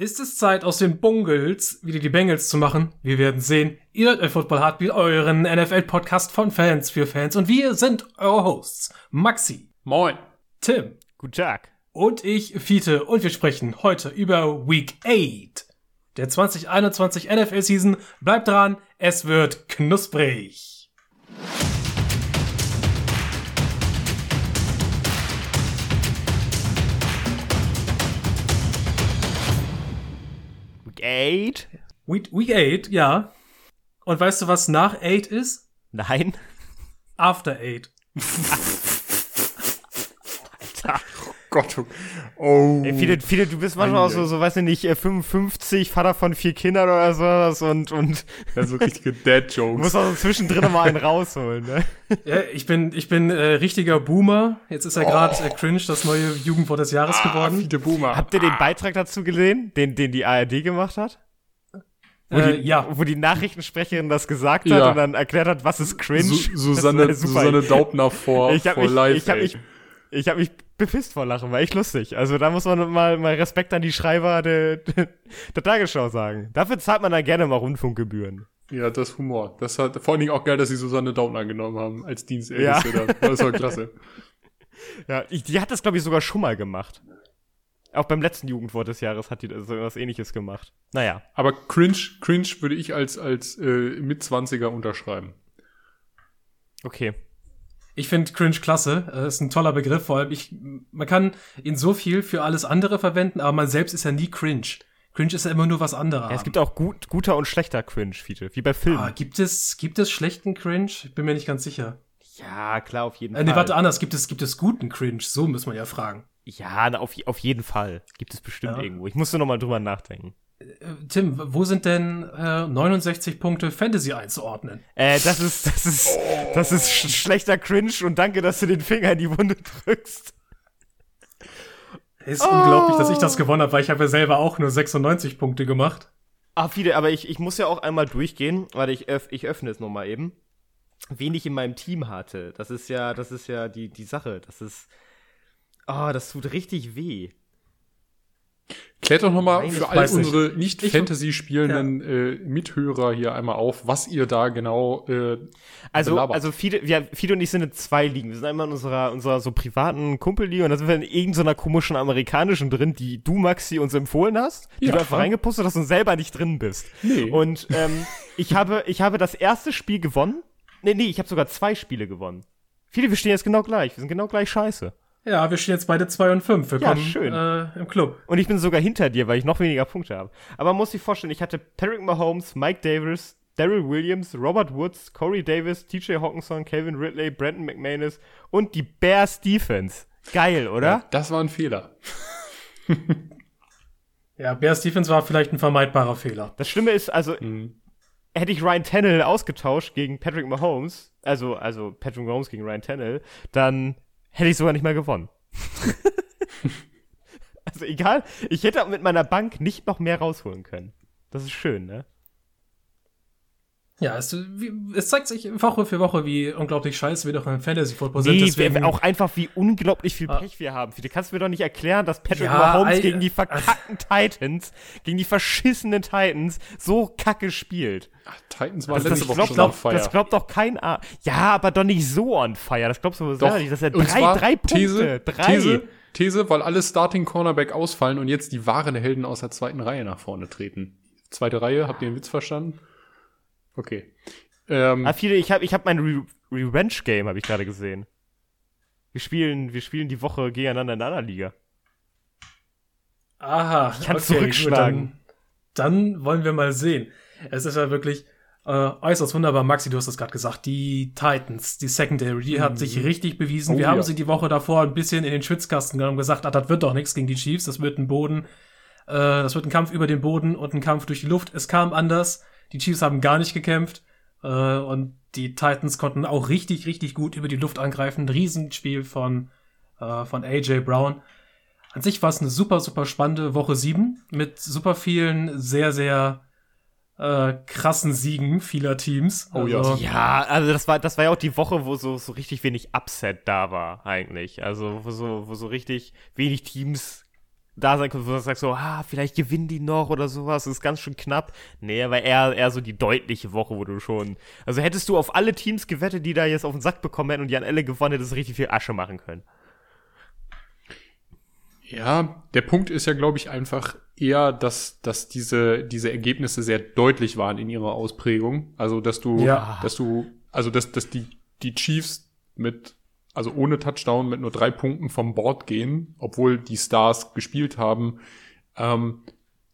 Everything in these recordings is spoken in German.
Ist es Zeit, aus den Bungles wieder die Bengals zu machen? Wir werden sehen. Ihr hört bei Football Heartbeat, euren NFL-Podcast von Fans für Fans. Und wir sind eure Hosts. Maxi. Moin. Tim. Guten Tag. Und ich, Fiete. Und wir sprechen heute über Week 8 der 2021 NFL-Season. Bleibt dran, es wird knusprig. 8? Week, Week 8, ja. Und weißt du, was nach 8 ist? Nein. After 8. Gott, oh. Ey, viele, viele, du bist manchmal auch so, so, weiß ich nicht, 55, äh, Vater von vier Kindern oder sowas und, und. Ja, so richtige Dad-Jokes. Muss auch so zwischendrin mal einen rausholen, ne? Ja, ich bin, ich bin äh, richtiger Boomer. Jetzt ist er gerade oh. äh, cringe, das neue Jugendwort des Jahres ah, geworden. Viele Boomer. Habt ihr den Beitrag dazu gesehen, den, den die ARD gemacht hat? Wo, Äh, die, ja. wo die Nachrichtensprecherin das gesagt hat Ja. und dann erklärt hat, was ist cringe. Su Das Susanne. Susanne Daubner vor, ich hab vor mich, live. ich hab ey. mich, ich hab mich bepisst vor Lachen, war echt lustig. Also da muss man mal, mal Respekt an die Schreiber der, der, der Tagesschau sagen. Dafür zahlt man dann gerne mal Rundfunkgebühren. ja, das Humor. Das hat vor allen Dingen auch geil, dass sie Susanne Daubner genommen haben als Dienstälteste. Ja. Das war klasse. Ja, ich, die hat das, glaube ich, sogar schon mal gemacht. Auch beim letzten Jugendwort des Jahres hat die so was ähnliches gemacht. Naja. Aber cringe, cringe würde ich als, als äh, Mitzwanziger unterschreiben. Okay. Ich finde cringe klasse. Äh, ist ein toller Begriff. Vor allem, ich, man kann ihn so viel für alles andere verwenden, aber man selbst ist ja nie cringe. Cringe ist ja immer nur was anderes. Ja, es gibt auch gut, guter und schlechter Cringe, Fiete. Wie bei Filmen. ah, gibt es, gibt es schlechten Cringe? Ich bin mir nicht ganz sicher. ja, klar, auf jeden Äh, nee, warte, anders. Gibt es, gibt es guten Cringe? So muss man ja fragen. Ja, na, auf, auf jeden Fall. Gibt es bestimmt Ja. irgendwo. Ich musste noch mal drüber nachdenken. Tim, wo sind denn äh, 69 Punkte Fantasy einzuordnen? Äh, das ist, das ist, das ist sch schlechter Cringe und danke, dass du den Finger in die Wunde drückst. Ist unglaublich, dass ich das gewonnen habe, weil ich habe ja selber auch nur 96 Punkte gemacht. Ah, viele, aber ich, ich muss ja auch einmal durchgehen. Warte, ich, öff, ich öffne es noch mal eben. Wen ich in meinem Team hatte. Das ist ja, das ist ja die, die Sache. Das ist, oh, das tut richtig weh. Klärt doch nochmal für all unsere nicht Ich- Fantasy spielenden äh, Mithörer hier einmal auf, was ihr da genau äh, Also, belabert. also Fiete, wir, Fiete und ich sind in zwei Ligen. Wir sind einmal in unserer, unserer so privaten Kumpelliga und da sind wir in irgendeiner komischen amerikanischen drin, die du, Maxi, uns empfohlen hast, die Ja. du einfach reingepostet hast und selber nicht drin bist. Nee. Und ähm, ich, habe, ich habe das erste Spiel gewonnen. Nee, nee, ich habe sogar zwei Spiele gewonnen. Viele, wir stehen jetzt genau gleich. Wir sind genau gleich scheiße. Ja, wir stehen jetzt beide 2 und 5. Ja, Willkommen schön. Äh, im Club. Und ich bin sogar hinter dir, weil ich noch weniger Punkte habe. Aber man muss sich vorstellen, ich hatte Patrick Mahomes, Mike Davis, Daryl Williams, Robert Woods, Corey Davis, TJ Hawkinson, Calvin Ridley, Brandon McManus und die Bears Defense. Geil, oder? Ja, das war ein Fehler. Ja, Bears Defense war vielleicht ein vermeidbarer Fehler. Das Schlimme ist, also, hätte ich Ryan Tannehill ausgetauscht gegen Patrick Mahomes, also, also Patrick Mahomes gegen Ryan Tannehill, dann hätte ich sogar nicht mehr gewonnen. also egal, ich hätte mit meiner Bank nicht noch mehr rausholen können. Das ist schön, ne? Ja, es, wie, es zeigt sich Woche für Woche, wie unglaublich scheiße wir doch im Fantasy Football sind. Nee, Deswegen, wir- auch einfach, wie unglaublich viel Ah. Pech wir haben. Du kannst mir doch nicht erklären, dass Patrick Ja, Mahomes Al- gegen die verkackten Titans, gegen die verschissenen Titans, so kacke spielt. Ach, Titans war Das, das, letzte Woche glaubt schon doch, on fire. das glaubt doch kein A. Ja, aber doch nicht so on fire. Das glaubst du selber nicht. Das sind und drei, drei Punkte. These, drei. These, These, weil alle Starting Cornerback ausfallen und jetzt die wahren Helden aus der zweiten Reihe nach vorne treten. Zweite Reihe, habt ihr den Witz verstanden? Okay. Ähm, Ah, viele, ich habe ich hab mein Re Revenge-Game, habe ich gerade gesehen. Wir spielen, wir spielen die Woche gegeneinander in einer Liga. aha, Ich kann gut, zurückschlagen. Dann, dann wollen wir mal sehen. Es ist ja wirklich äh, äußerst wunderbar. Maxi, du hast es gerade gesagt. Die Titans, die Secondary, die hat sich richtig bewiesen. Oh wir haben ja. sie die Woche davor ein bisschen in den Schwitzkasten genommen und gesagt, ah, das wird doch nichts gegen die Chiefs. Das wird ein Boden, äh, das wird ein Kampf über den Boden und ein Kampf durch die Luft. Es kam anders. Die Chiefs haben gar nicht gekämpft. Äh, und die Titans konnten auch richtig, richtig gut über die Luft angreifen. Ein Riesenspiel von, äh, von AJ Brown. An sich war es eine super, super spannende Woche 7 mit super vielen sehr, sehr äh, krassen Siegen vieler Teams. Oh ja. Also, Ja, also das war, das war ja auch die Woche, wo so, so richtig wenig Upset da war, eigentlich. Also, wo so, wo so richtig wenig Teams da sein könnte, wo du sagst so, ah, vielleicht gewinnen die noch oder sowas, das ist ganz schön knapp. Nee, aber eher, eher so die deutliche Woche, wo du schon, also hättest du auf alle Teams gewettet, die da jetzt auf den Sack bekommen hätten und die an Elle gewonnen, hättest du richtig viel Asche machen können. Ja, der Punkt ist ja, glaube ich, einfach eher, dass, dass diese, diese Ergebnisse sehr deutlich waren in ihrer Ausprägung. Also, dass du, Ja. dass du, also, dass, dass die, die Chiefs mit, also ohne Touchdown mit nur drei Punkten vom Board gehen, obwohl die Stars gespielt haben. Ähm,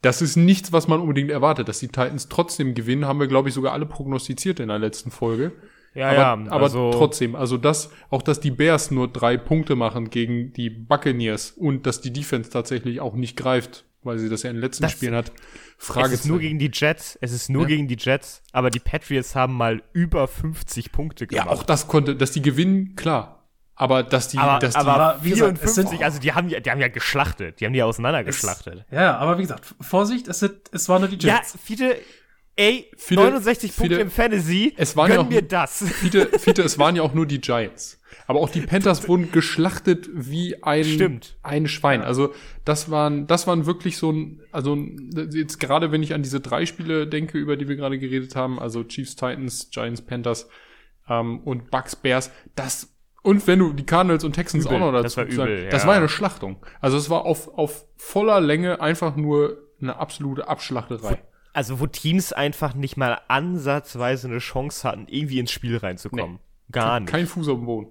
das ist nichts, was man unbedingt erwartet. Dass die Titans trotzdem gewinnen, haben wir, glaube ich, sogar alle prognostiziert in der letzten Folge. Ja, aber, ja, aber also- trotzdem, also das, auch dass die Bears nur drei Punkte machen gegen die Buccaneers und dass die Defense tatsächlich auch nicht greift, weil sie das ja in den letzten Das- Spielen hat. Es Frage ist nur gegen die Jets, es ist nur Ja. gegen die Jets, aber die Patriots haben mal über 50 Punkte Ja, gemacht. auch das konnte, dass die gewinnen, klar. Aber dass die, aber, dass die, aber wie gesagt, es 54, sind- also die haben, ja- die haben ja geschlachtet, die haben die auseinandergeschlachtet. Ja, aber wie gesagt, Vorsicht, es, sind, es waren nur die Ja, Jets. Fiete, ey, Fiete- 69 Punkte Fiete, im Fantasy, es waren gönn ja auch- mir das. Fiete, Fiete, es waren ja auch nur die Giants. Aber auch die Panthers wurden geschlachtet wie ein, Stimmt. ein Schwein. Also das waren, das waren wirklich so ein, also jetzt gerade wenn ich an diese drei Spiele denke, über die wir gerade geredet haben, also Chiefs, Titans, Giants, Panthers ähm, und Bucks, Bears, das und wenn du die Cardinals und Texans Übel. auch noch dazu Das war übel, sagst, das ja. war ja eine Schlachtung. Also es war auf, auf voller Länge einfach nur eine absolute Abschlachterei. Also wo Teams einfach nicht mal ansatzweise eine Chance hatten, irgendwie ins Spiel reinzukommen. Gar nicht. Kein Fuß auf dem Boden.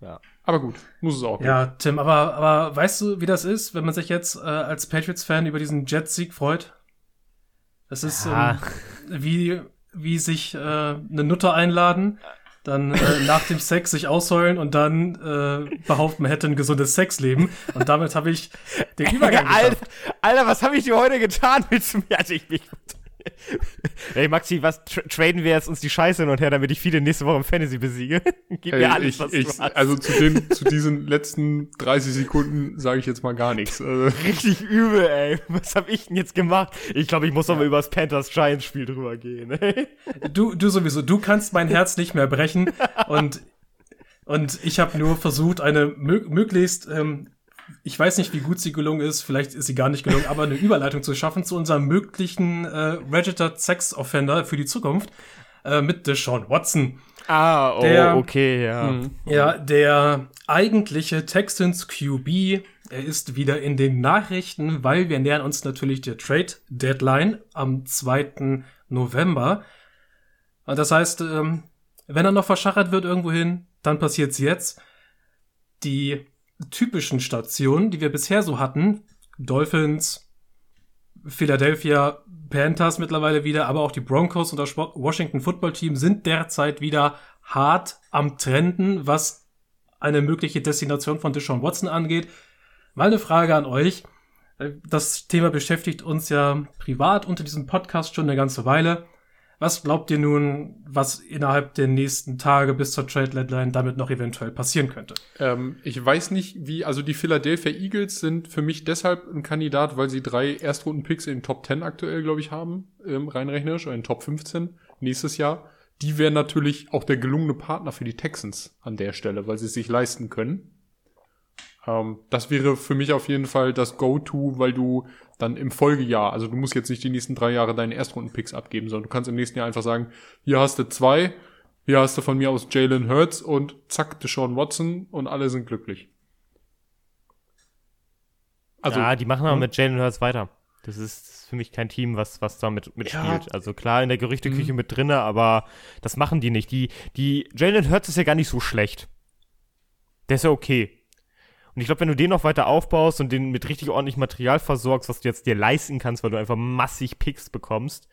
Ja. Aber gut, muss es auch. Ja, Tim, aber, aber weißt du, wie das ist, wenn man sich jetzt äh, als Patriots-Fan über diesen Jets-Sieg freut? Das ist Ja. ähm, wie, wie sich äh, eine Nutte einladen, dann äh, nach dem Sex sich ausheulen und dann äh, behaupten, man hätte ein gesundes Sexleben. Und damit habe ich den Übergang Alter. Alter, was habe ich dir heute getan? Willst du mir? Also ich, ich, Ey, Maxi, was tra traden wir jetzt uns die Scheiße hin und her, damit ich viele nächste Woche im Fantasy besiege? Gib Ey, mir alles, ich, was ich, du hast. also zu, den, zu diesen letzten 30 Sekunden sage ich jetzt mal gar nichts. Also, Richtig übel, ey. Was habe ich denn jetzt gemacht? Ich glaube, ich muss noch mal über das Panthers-Giants-Spiel drüber gehen. ey. Du, du sowieso, du kannst mein Herz nicht mehr brechen. Und, und ich habe nur versucht, eine mö möglichst, ähm, ich weiß nicht, wie gut sie gelungen ist, vielleicht ist sie gar nicht gelungen, aber eine Überleitung zu schaffen zu unserem möglichen äh, Registered Sex Offender für die Zukunft äh, mit Deshaun Watson. Ah, oh, Der- okay, ja. Mhm. Ja, der eigentliche Texans QB, er ist wieder in den Nachrichten, weil wir nähern uns natürlich der Trade Deadline am 2. November. Und das heißt, ähm, wenn er noch verschachert wird irgendwohin, dann passiert's jetzt. Die typischen Stationen, die wir bisher so hatten, Dolphins, Philadelphia Panthers mittlerweile wieder, aber auch die Broncos und das Washington Football Team sind derzeit wieder hart am Trenden, was eine mögliche Destination von Deshaun Watson angeht. Mal eine Frage an euch. Das Thema beschäftigt uns ja privat unter diesem Podcast schon eine ganze Weile. Was glaubt ihr nun, was innerhalb der nächsten Tage bis zur Trade Deadline damit noch eventuell passieren könnte? ähm, ich weiß nicht, wie, also die Philadelphia Eagles sind für mich deshalb ein Kandidat, weil sie drei Erstrunden-Picks in den Top 10 aktuell, glaube ich, haben, ähm, rein oder in den Top 15 nächstes Jahr. Die wären natürlich auch der gelungene Partner für die Texans an der Stelle, weil sie es sich leisten können. Ähm, das wäre für mich auf jeden Fall das Go-To, weil du dann im Folgejahr, also du musst jetzt nicht die nächsten drei Jahre deine Erstrunden-Picks abgeben, sondern du kannst im nächsten Jahr einfach sagen, hier hast du zwei, hier hast du von mir aus Jalen Hurts und zack, Deshaun Watson und alle sind glücklich. Also, ja, die machen aber hm? mit Jalen Hurts weiter. Das ist, das ist für mich kein Team, was, was da mit, mitspielt. Ja. Also klar in der Gerüchteküche Mhm. mit drinne, aber das machen die nicht. Die, die, Jalen Hurts ist ja gar nicht so schlecht. Der ist ja okay. Und ich glaube, wenn du den noch weiter aufbaust und den mit richtig ordentlich Material versorgst, was du jetzt dir leisten kannst, weil du einfach massig Picks bekommst,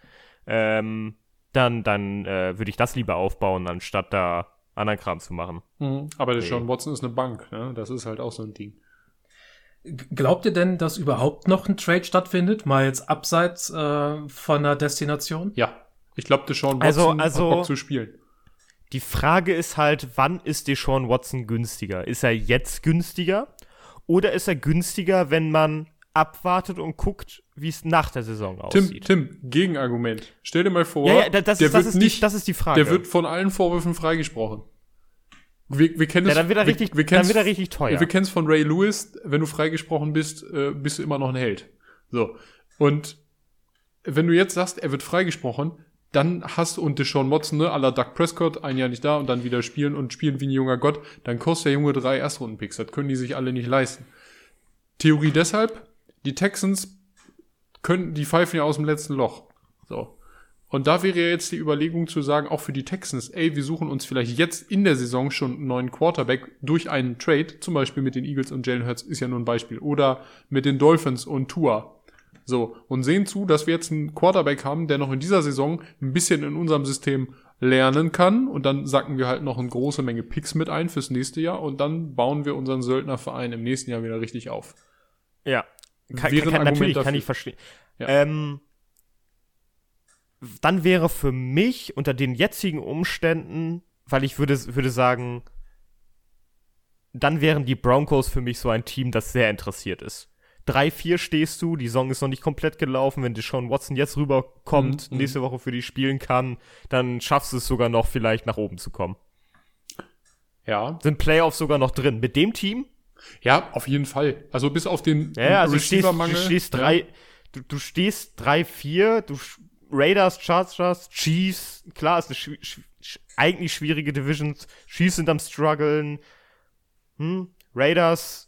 ähm, dann, dann äh, würde ich das lieber aufbauen, anstatt da anderen Kram zu machen. Mhm. aber Deshaun Watson ist eine Bank, ne? das ist halt auch so ein Ding. Glaubt ihr denn, dass überhaupt noch ein Trade stattfindet, mal jetzt abseits äh, von einer Destination? Ja, ich glaube, Deshaun Watson Also- hat also- Bock zu spielen. Die Frage ist halt, wann ist Deshaun Watson günstiger? Ist er jetzt günstiger? Oder ist er günstiger, wenn man abwartet und guckt, wie es nach der Saison Tim, aussieht? Tim, Gegenargument. Stell dir mal vor, ja, ja, da- das, der ist, wird ist die, nicht, das ist die Frage. der wird von allen Vorwürfen freigesprochen. Wir, wir kennen Ja, dann wird er wir- richtig, wir dann kennen's- wird er richtig teuer. Wir kennen es von Ray Lewis, wenn du freigesprochen bist, äh, bist du immer noch ein Held. So. Und wenn du jetzt sagst, er wird freigesprochen, dann hast du und Deshaun Watson, ne, à la Doug Prescott, ein Jahr nicht da und dann wieder spielen und spielen wie ein junger Gott, dann kostet der Junge drei Erstrunden-Picks. Das können die sich alle nicht leisten. Theorie deshalb, die Texans können, die pfeifen ja aus dem letzten Loch. So. Und da wäre jetzt die Überlegung zu sagen, auch für die Texans, ey, wir suchen uns vielleicht jetzt in der Saison schon einen neuen Quarterback durch einen Trade, zum Beispiel mit den Eagles und Jalen Hurts ist ja nur ein Beispiel, oder mit den Dolphins und Tua. So, und sehen zu, dass wir jetzt einen Quarterback haben, der noch in dieser Saison ein bisschen in unserem System lernen kann und dann sacken wir halt noch eine große Menge Picks mit ein fürs nächste Jahr und dann bauen wir unseren Söldnerverein im nächsten Jahr wieder richtig auf. Ja. Kann, kann, Argument natürlich, kann dafür. ich verstehen. Ja. Ähm, dann wäre für mich unter den jetzigen Umständen, weil ich würde, würde sagen, dann wären die Broncos für mich so ein Team, das sehr interessiert ist. 3-4 stehst du, die Saison ist noch nicht komplett gelaufen. Wenn Deshaun Watson jetzt rüberkommt, Mhm, nächste Woche für die spielen kann, dann schaffst du es sogar noch, vielleicht nach oben zu kommen. Ja, Sind Playoffs sogar noch drin. Mit dem Team ja, auf jeden Fall. Also bis auf den Ja, also du stehst, du Receiver-Mangel, stehst ja. drei, du, du stehst 3-4, du Raiders, Chargers, Chiefs, klar, ist eine schwi- schwi- sch- eigentlich schwierige Division. Chiefs sind am struggeln. Hm? Raiders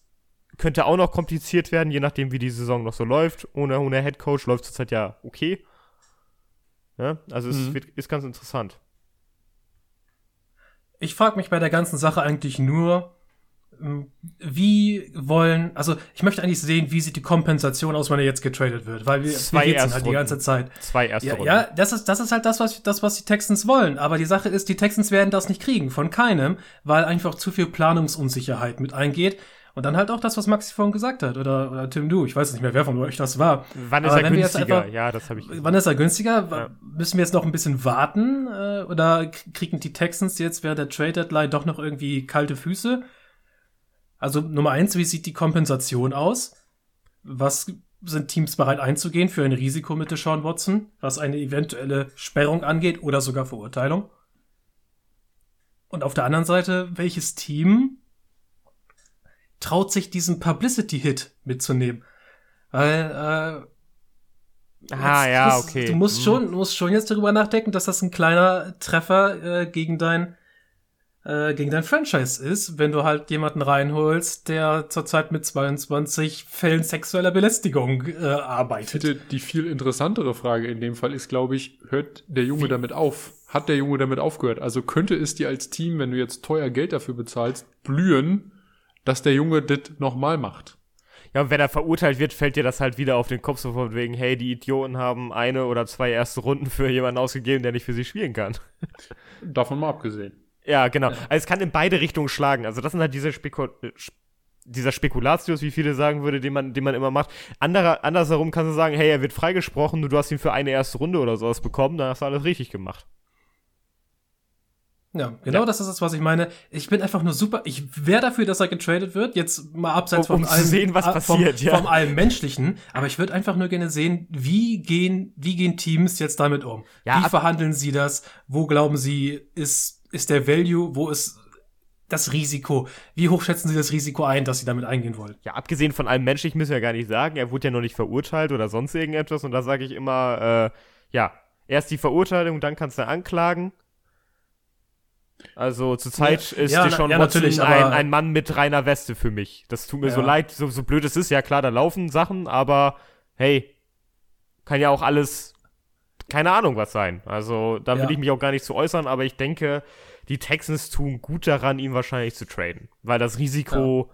könnte auch noch kompliziert werden, je nachdem, wie die Saison noch so läuft. Ohne, ohne Head Coach läuft zurzeit ja okay. Ja, also es Mhm. wird, ist ganz interessant. Ich frage mich bei der ganzen Sache eigentlich nur, ähm, wie wollen, also ich möchte eigentlich sehen, wie sieht die Kompensation aus, wenn er jetzt getradet wird, weil wir, Zwei wir rätseln halt die ganze Zeit. Zwei erste Ja, Runden. ja, das ist, das ist halt das was, das, was die Texans wollen. Aber die Sache ist, die Texans werden das nicht kriegen, von keinem, weil einfach zu viel Planungsunsicherheit mit eingeht. Und dann halt auch das, was Maxi vorhin gesagt hat, oder, oder Tim Du, ich weiß nicht mehr, wer von euch das war. Wann ist Aber er günstiger? einfach- ja, das habe ich. Wann ist er günstiger? Ja. Müssen wir jetzt noch ein bisschen warten? Äh, oder kriegen die Texans jetzt während der Trade Deadline doch noch irgendwie kalte Füße? Also Nummer eins, wie sieht die Kompensation aus? Was sind Teams bereit einzugehen für ein Risiko mit Deshaun Watson, was eine eventuelle Sperrung angeht oder sogar Verurteilung? Und auf der anderen Seite, welches Team traut sich diesen Publicity-Hit mitzunehmen? Weil, äh, ah, ja, okay. Du musst Hm. schon, du musst schon jetzt darüber nachdenken, dass das ein kleiner Treffer äh, gegen dein äh, gegen dein Franchise ist, wenn du halt jemanden reinholst, der zurzeit mit 22 Fällen sexueller Belästigung äh, arbeitet. finde, die viel interessantere Frage in dem Fall ist, glaube ich, hört der Junge damit auf? Hat der Junge damit aufgehört? Also könnte es dir als Team, wenn du jetzt teuer Geld dafür bezahlst, blühen, dass der Junge das nochmal macht? Ja, und wenn er verurteilt wird, fällt dir das halt wieder auf den Kopf, so von wegen, hey, die Idioten haben eine oder zwei erste Runden für jemanden ausgegeben, der nicht für sie spielen kann. Davon mal abgesehen. Ja, genau. Also es kann in beide Richtungen schlagen. Also das sind halt diese Speku äh, dieser Spekulatius, wie viele sagen würde, den man, den man immer macht. Anderer, andersherum kannst du sagen, hey, er wird freigesprochen, du hast ihn für eine erste Runde oder sowas bekommen, dann hast du alles richtig gemacht. Ja, genau Ja. das ist es, was ich meine. Ich bin einfach nur super. Ich wäre dafür, dass er getradet wird. Jetzt mal abseits Um- um von allem, sehen, was äh, passiert, vom, ja. vom allem Menschlichen. Aber ich würde einfach nur gerne sehen, wie gehen, wie gehen Teams jetzt damit um? Ja, wie verhandeln sie das? Wo glauben sie, ist, ist der Value? Wo ist das Risiko? Wie hoch schätzen sie das Risiko ein, dass sie damit eingehen wollen? Ja, abgesehen von allem menschlich müssen wir ja gar nicht sagen, er wurde ja noch nicht verurteilt oder sonst irgendetwas und da sage ich immer, äh, ja, erst die Verurteilung, dann kannst du anklagen. Also zurzeit Ja, ist ja, schon ja, Watson natürlich, ein, ein Mann mit reiner Weste für mich. Das tut mir so Ja. leid, so, so blöd es ist, ja klar, da laufen Sachen, aber hey, kann ja auch alles, keine Ahnung was sein. Also da will ich mich auch gar nicht zu äußern, aber ich denke, die Texans tun gut daran, ihn wahrscheinlich zu traden, weil das Risiko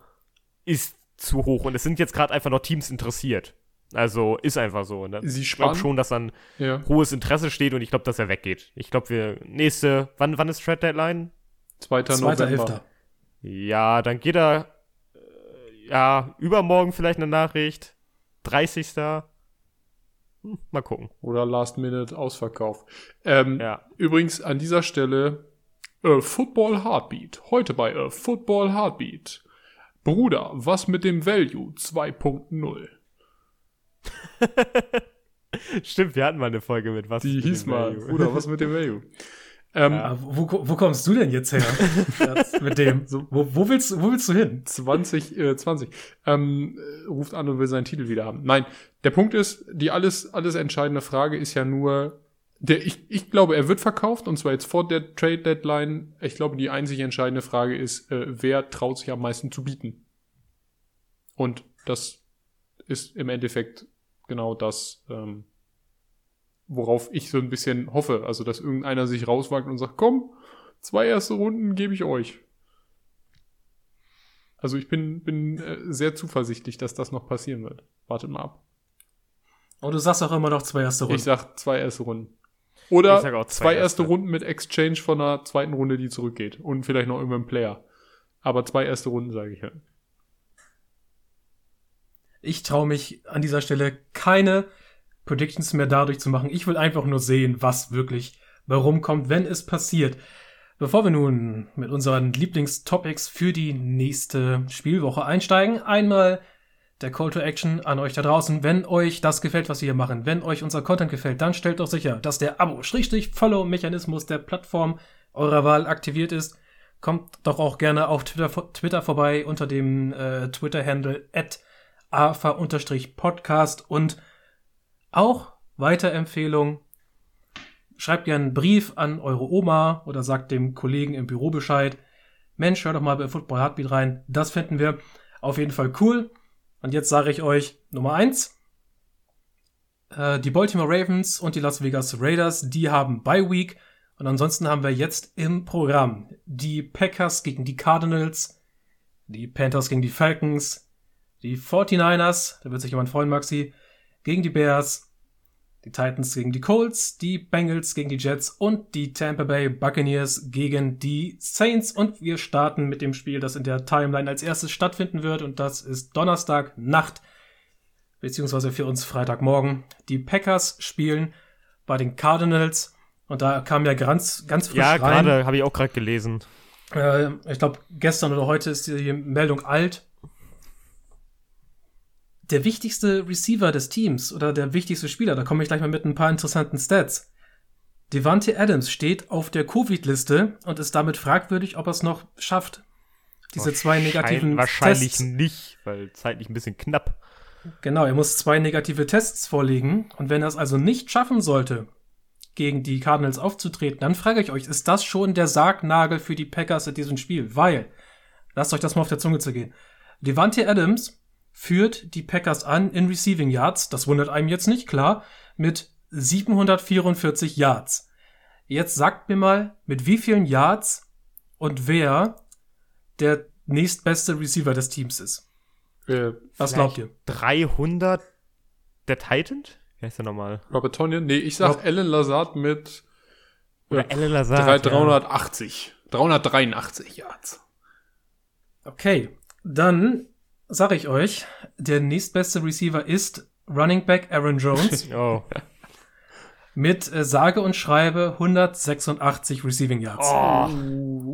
ist zu hoch und es sind jetzt gerade einfach noch Teams interessiert. Also ist einfach so. Ne? Sie Ich glaube schon, dass dann Ja. hohes Interesse steht und ich glaube, dass er weggeht. Ich glaube, wir nächste, wann, wann ist Trade Deadline? 2. Zweiter November. Elfter. Ja, dann geht er, äh, ja, übermorgen vielleicht eine Nachricht. 30. Hm, mal gucken. Oder Last Minute Ausverkauf. Ähm, Ja. Übrigens an dieser Stelle A Football Heartbeat. Heute bei A Football Heartbeat. Bruder, was mit dem Value 2.0? Stimmt, wir hatten mal eine Folge mit was. Die mit hieß mal. Bruder, was mit dem Value? Ähm, Ja, wo, wo kommst du denn jetzt her? Mit dem. Wo, wo, willst, wo willst du hin? 20, äh, 20. Ähm, äh, ruft an und will seinen Titel wieder haben. Nein, der Punkt ist, die alles, alles entscheidende Frage ist ja nur, der, ich, ich glaube, er wird verkauft und zwar jetzt vor der Trade Deadline. Ich glaube, die einzig entscheidende Frage ist, äh, wer traut sich am meisten zu bieten? Und das ist im Endeffekt genau das, ähm, worauf ich so ein bisschen hoffe. Also, dass irgendeiner sich rauswagt und sagt, komm, zwei erste Runden gebe ich euch. Also ich bin, bin äh, sehr zuversichtlich, dass das noch passieren wird. Wartet mal ab. Und du sagst auch immer noch zwei erste Runden. Ich sag zwei erste Runden. Oder Ich sag auch zwei, zwei erste erste. Runden mit Exchange von einer zweiten Runde, die zurückgeht. Und vielleicht noch irgendwann Player. Aber zwei erste Runden, sage ich ja. Ich traue mich an dieser Stelle keine Predictions mehr dadurch zu machen. Ich will einfach nur sehen, was wirklich warum kommt, wenn es passiert. Bevor wir nun mit unseren Lieblingstopics für die nächste Spielwoche einsteigen, einmal der Call to Action an euch da draußen. Wenn euch das gefällt, was wir hier machen, wenn euch unser Content gefällt, dann stellt doch sicher, dass der Abo-Follow-Mechanismus der Plattform eurer Wahl aktiviert ist. Kommt doch auch gerne auf Twitter, Twitter vorbei unter dem äh, Twitter-Handle at afa-podcast und auch Weiterempfehlung. Schreibt gerne einen Brief an eure Oma oder sagt dem Kollegen im Büro Bescheid. Mensch, hör doch mal bei Football Heartbeat rein. Das finden wir auf jeden Fall cool. Und jetzt sage ich euch Nummer eins: Äh, die Baltimore Ravens und die Las Vegas Raiders, die haben Bye Week. Und ansonsten haben wir jetzt im Programm die Packers gegen die Cardinals, die Panthers gegen die Falcons, die 49ers, da wird sich jemand freuen, Maxi, gegen die Bears, die Titans gegen die Colts, die Bengals gegen die Jets und die Tampa Bay Buccaneers gegen die Saints. Und wir starten mit dem Spiel, das in der Timeline als erstes stattfinden wird. Und das ist Donnerstag Nacht, beziehungsweise für uns Freitagmorgen. Die Packers spielen bei den Cardinals. Und da kam ja ganz, ganz frisch Ja, rein. gerade habe ich auch gerade gelesen. Äh, ich glaube, gestern oder heute ist die Meldung alt. Der wichtigste Receiver des Teams oder der wichtigste Spieler, da komme ich gleich mal mit ein paar interessanten Stats. Devante Adams steht auf der Covid-Liste und ist damit fragwürdig, ob er es noch schafft. Diese zwei negativen Wahrscheinlich Tests. nicht, weil zeitlich ein bisschen knapp. Genau, er muss zwei negative Tests vorlegen. Und wenn er es also nicht schaffen sollte, gegen die Cardinals aufzutreten, dann frage ich euch, ist das schon der Sargnagel für die Packers in diesem Spiel? Weil, lasst euch das mal auf der Zunge zu gehen. Devante Adams führt die Packers an in Receiving Yards, das wundert einem jetzt nicht, klar, mit 744 Yards. Jetzt sagt mir mal, mit wie vielen Yards und wer der nächstbeste Receiver des Teams ist. Äh, Was glaubt ihr? 300 der Titan? Wie heißt der nochmal? Robert Tonyan? Nee, ich sag Rob- Alan Lazard mit Oder äh, Alan Lazard. drei- ja. 380. 383 Yards. Okay, dann sage ich euch, der nächstbeste Receiver ist Running Back Aaron Jones Oh. mit äh, sage und schreibe 186 Receiving Yards. oh.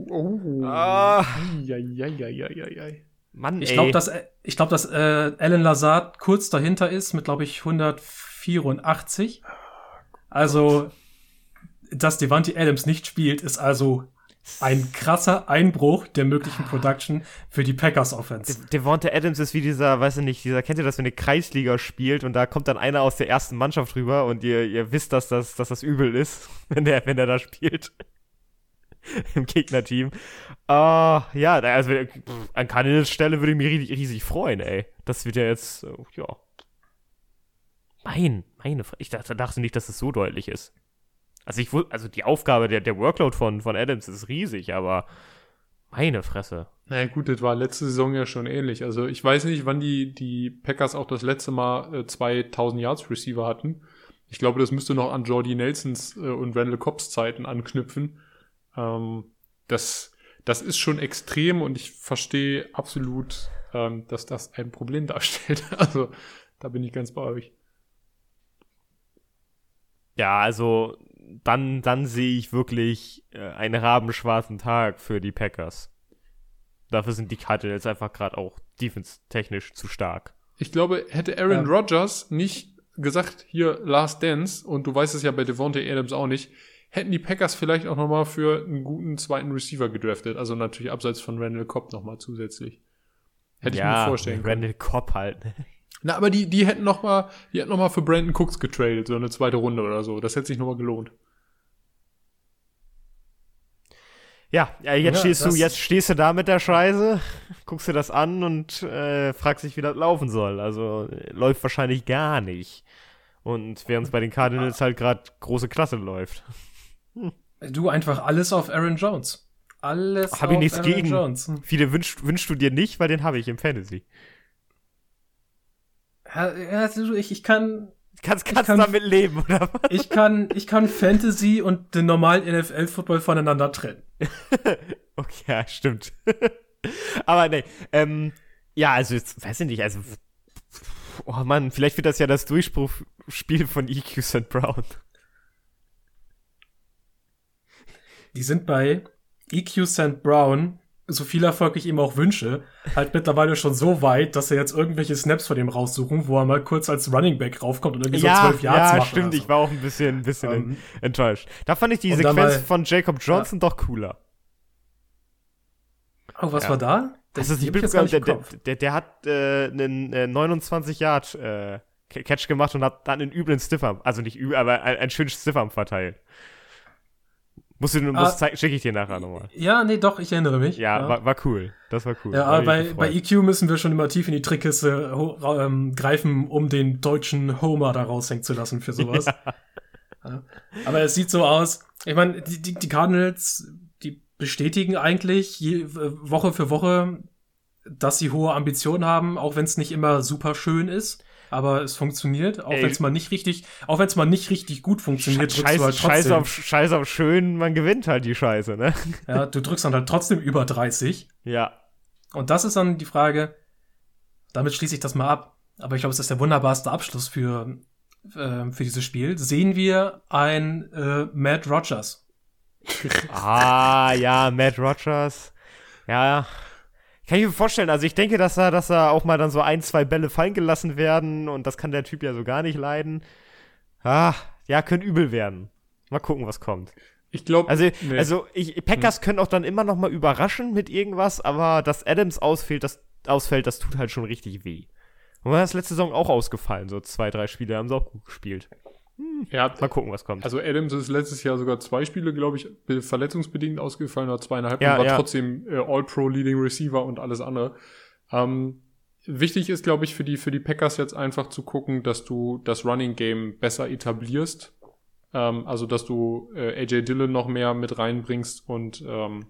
Oh, oh. Ah. Mann, Ich glaube, dass, ich glaub, dass äh, Alan Lazard kurz dahinter ist mit, glaube ich, 184. Also, dass Devante Adams nicht spielt, ist also ein krasser Einbruch der möglichen Production für die Packers Offense. De- Devonta Adams ist wie dieser, weiß ich nicht, dieser, kennt ihr das, wenn ihr Kreisliga spielt und da kommt dann einer aus der ersten Mannschaft rüber und ihr, ihr wisst, dass das, dass das übel ist, wenn der, wenn der da spielt. Im Gegnerteam. Ah, ja, also an Cardinals Stelle würde ich mich riesig, riesig freuen, ey. Das wird ja jetzt, äh, ja. Mein, meine, ich dachte, dachte nicht, dass es so deutlich ist. Also ich also die Aufgabe, der, der Workload von, von Adams ist riesig, aber meine Fresse. Naja gut, das war letzte Saison ja schon ähnlich. Also ich weiß nicht, wann die, die Packers auch das letzte Mal äh, 2000 Yards Receiver hatten. Ich glaube, das müsste noch an Jordy Nelsons äh, und Randall Cobbs Zeiten anknüpfen. Ähm, das, das ist schon extrem und ich verstehe absolut, ähm, dass das ein Problem darstellt. Also da bin ich ganz bei euch. Ja, also dann, dann sehe ich wirklich äh, einen rabenschwarzen Tag für die Packers. Dafür sind die Cardinals einfach gerade auch defense-technisch zu stark. Ich glaube, hätte Aaron Ja. Rodgers nicht gesagt, hier Last Dance, und du weißt es ja bei Devontae Adams auch nicht, hätten die Packers vielleicht auch nochmal für einen guten zweiten Receiver gedraftet. Also natürlich abseits von Randall Cobb nochmal zusätzlich. Hätte ja, ich mir vorstellen können. Randall Cobb halt. Na, aber die, die hätten noch mal, die hätten noch mal für Brandon Cooks getradet, so eine zweite Runde oder so. Das hätte sich noch mal gelohnt. Ja, ja jetzt Ja, stehst du, jetzt stehst du da mit der Scheiße, guckst dir das an und äh, fragst dich, wie das laufen soll. Also äh, läuft wahrscheinlich gar nicht. Und während es bei den Cardinals halt gerade große Klasse läuft. Du einfach alles auf Aaron Jones. Alles Hab ich auf nichts Aaron gegen. Jones. Viele wünschst, wünschst du dir nicht, weil den habe ich im Fantasy. Du, ich, ich kann, Kannst, Ich kannst kann- damit leben, oder was? ich kann, ich kann Fantasy und den normalen NFL-Football voneinander trennen. Okay, ja, stimmt. Aber nee, ähm, ja, also jetzt, weiß ich nicht, also, oh Mann, vielleicht wird das ja das Durchbruchspiel von EQ St. Brown. Die sind bei EQ St. Brown, so viel Erfolg ich ihm auch wünsche, halt mittlerweile schon so weit, dass er jetzt irgendwelche Snaps von dem raussuchen, wo er mal kurz als Running Back raufkommt und irgendwie so Ja, zwölf Yards ja, macht. stimmt, oder so. ich war auch ein bisschen, ein bisschen Ähm, enttäuscht. Da fand ich die Sequenz mal- von Jacob Johnson doch cooler. Oh, was Ja. war da? Das die nicht mitbekommen? Der, der, der, hat äh, einen äh, 29 Yard äh, Ca- Catch gemacht und hat dann einen üblen Stiffarm, also nicht übel, aber ein, ein schönes Stiffarm verteilt. Musst du, Ah. musst, zeig- schicke ich dir nachher nochmal. Ja, nee, doch, ich erinnere mich. Ja, War, war cool. Das war cool. Ja, aber bei, bei EQ müssen wir schon immer tief in die Trickkiste ähm, greifen, um den deutschen Homer da raushängen zu lassen für sowas. Ja. Aber es sieht so aus. Ich meine, die, die, die Cardinals, die bestätigen eigentlich je, Woche für Woche, dass sie hohe Ambitionen haben, auch wenn es nicht immer super schön ist. Aber es funktioniert, auch wenn es mal nicht richtig, auch wenn es mal nicht richtig gut funktioniert, drückst du Scheiße, halt trotzdem. auf, Scheiße auf schön, man gewinnt halt die Scheiße, ne? Ja, du drückst dann halt trotzdem über 30. Ja. Und das ist dann die Frage, damit schließe ich das mal ab. Aber ich glaube, es ist der wunderbarste Abschluss für, äh, für dieses Spiel. Sehen wir ein äh, Matt Rogers. Ah, ja, Matt Rogers. Ja. Kann ich mir vorstellen. Also ich denke, dass da, dass da auch mal dann so ein, zwei Bälle fallen gelassen werden und das kann der Typ ja so gar nicht leiden. Ah, ja, könnte übel werden. Mal gucken, was kommt. Ich glaube, Also, Nee. also ich, Packers können auch dann immer noch mal überraschen mit irgendwas, aber dass Adams ausfällt, das, ausfällt, das tut halt schon richtig weh. Und war das letzte Saison auch ausgefallen, so zwei, drei Spiele haben sie auch gut gespielt. Er hat, Mal gucken, was kommt. also Adams ist letztes Jahr sogar zwei Spiele, glaube ich, be- verletzungsbedingt ausgefallen oder zweieinhalb Ja, und war ja. trotzdem äh, All-Pro Leading Receiver und alles andere. Ähm, wichtig ist, glaube ich, für die, für die Packers jetzt einfach zu gucken, dass du das Running Game besser etablierst. Ähm, also, dass du äh, AJ Dillon noch mehr mit reinbringst und ähm,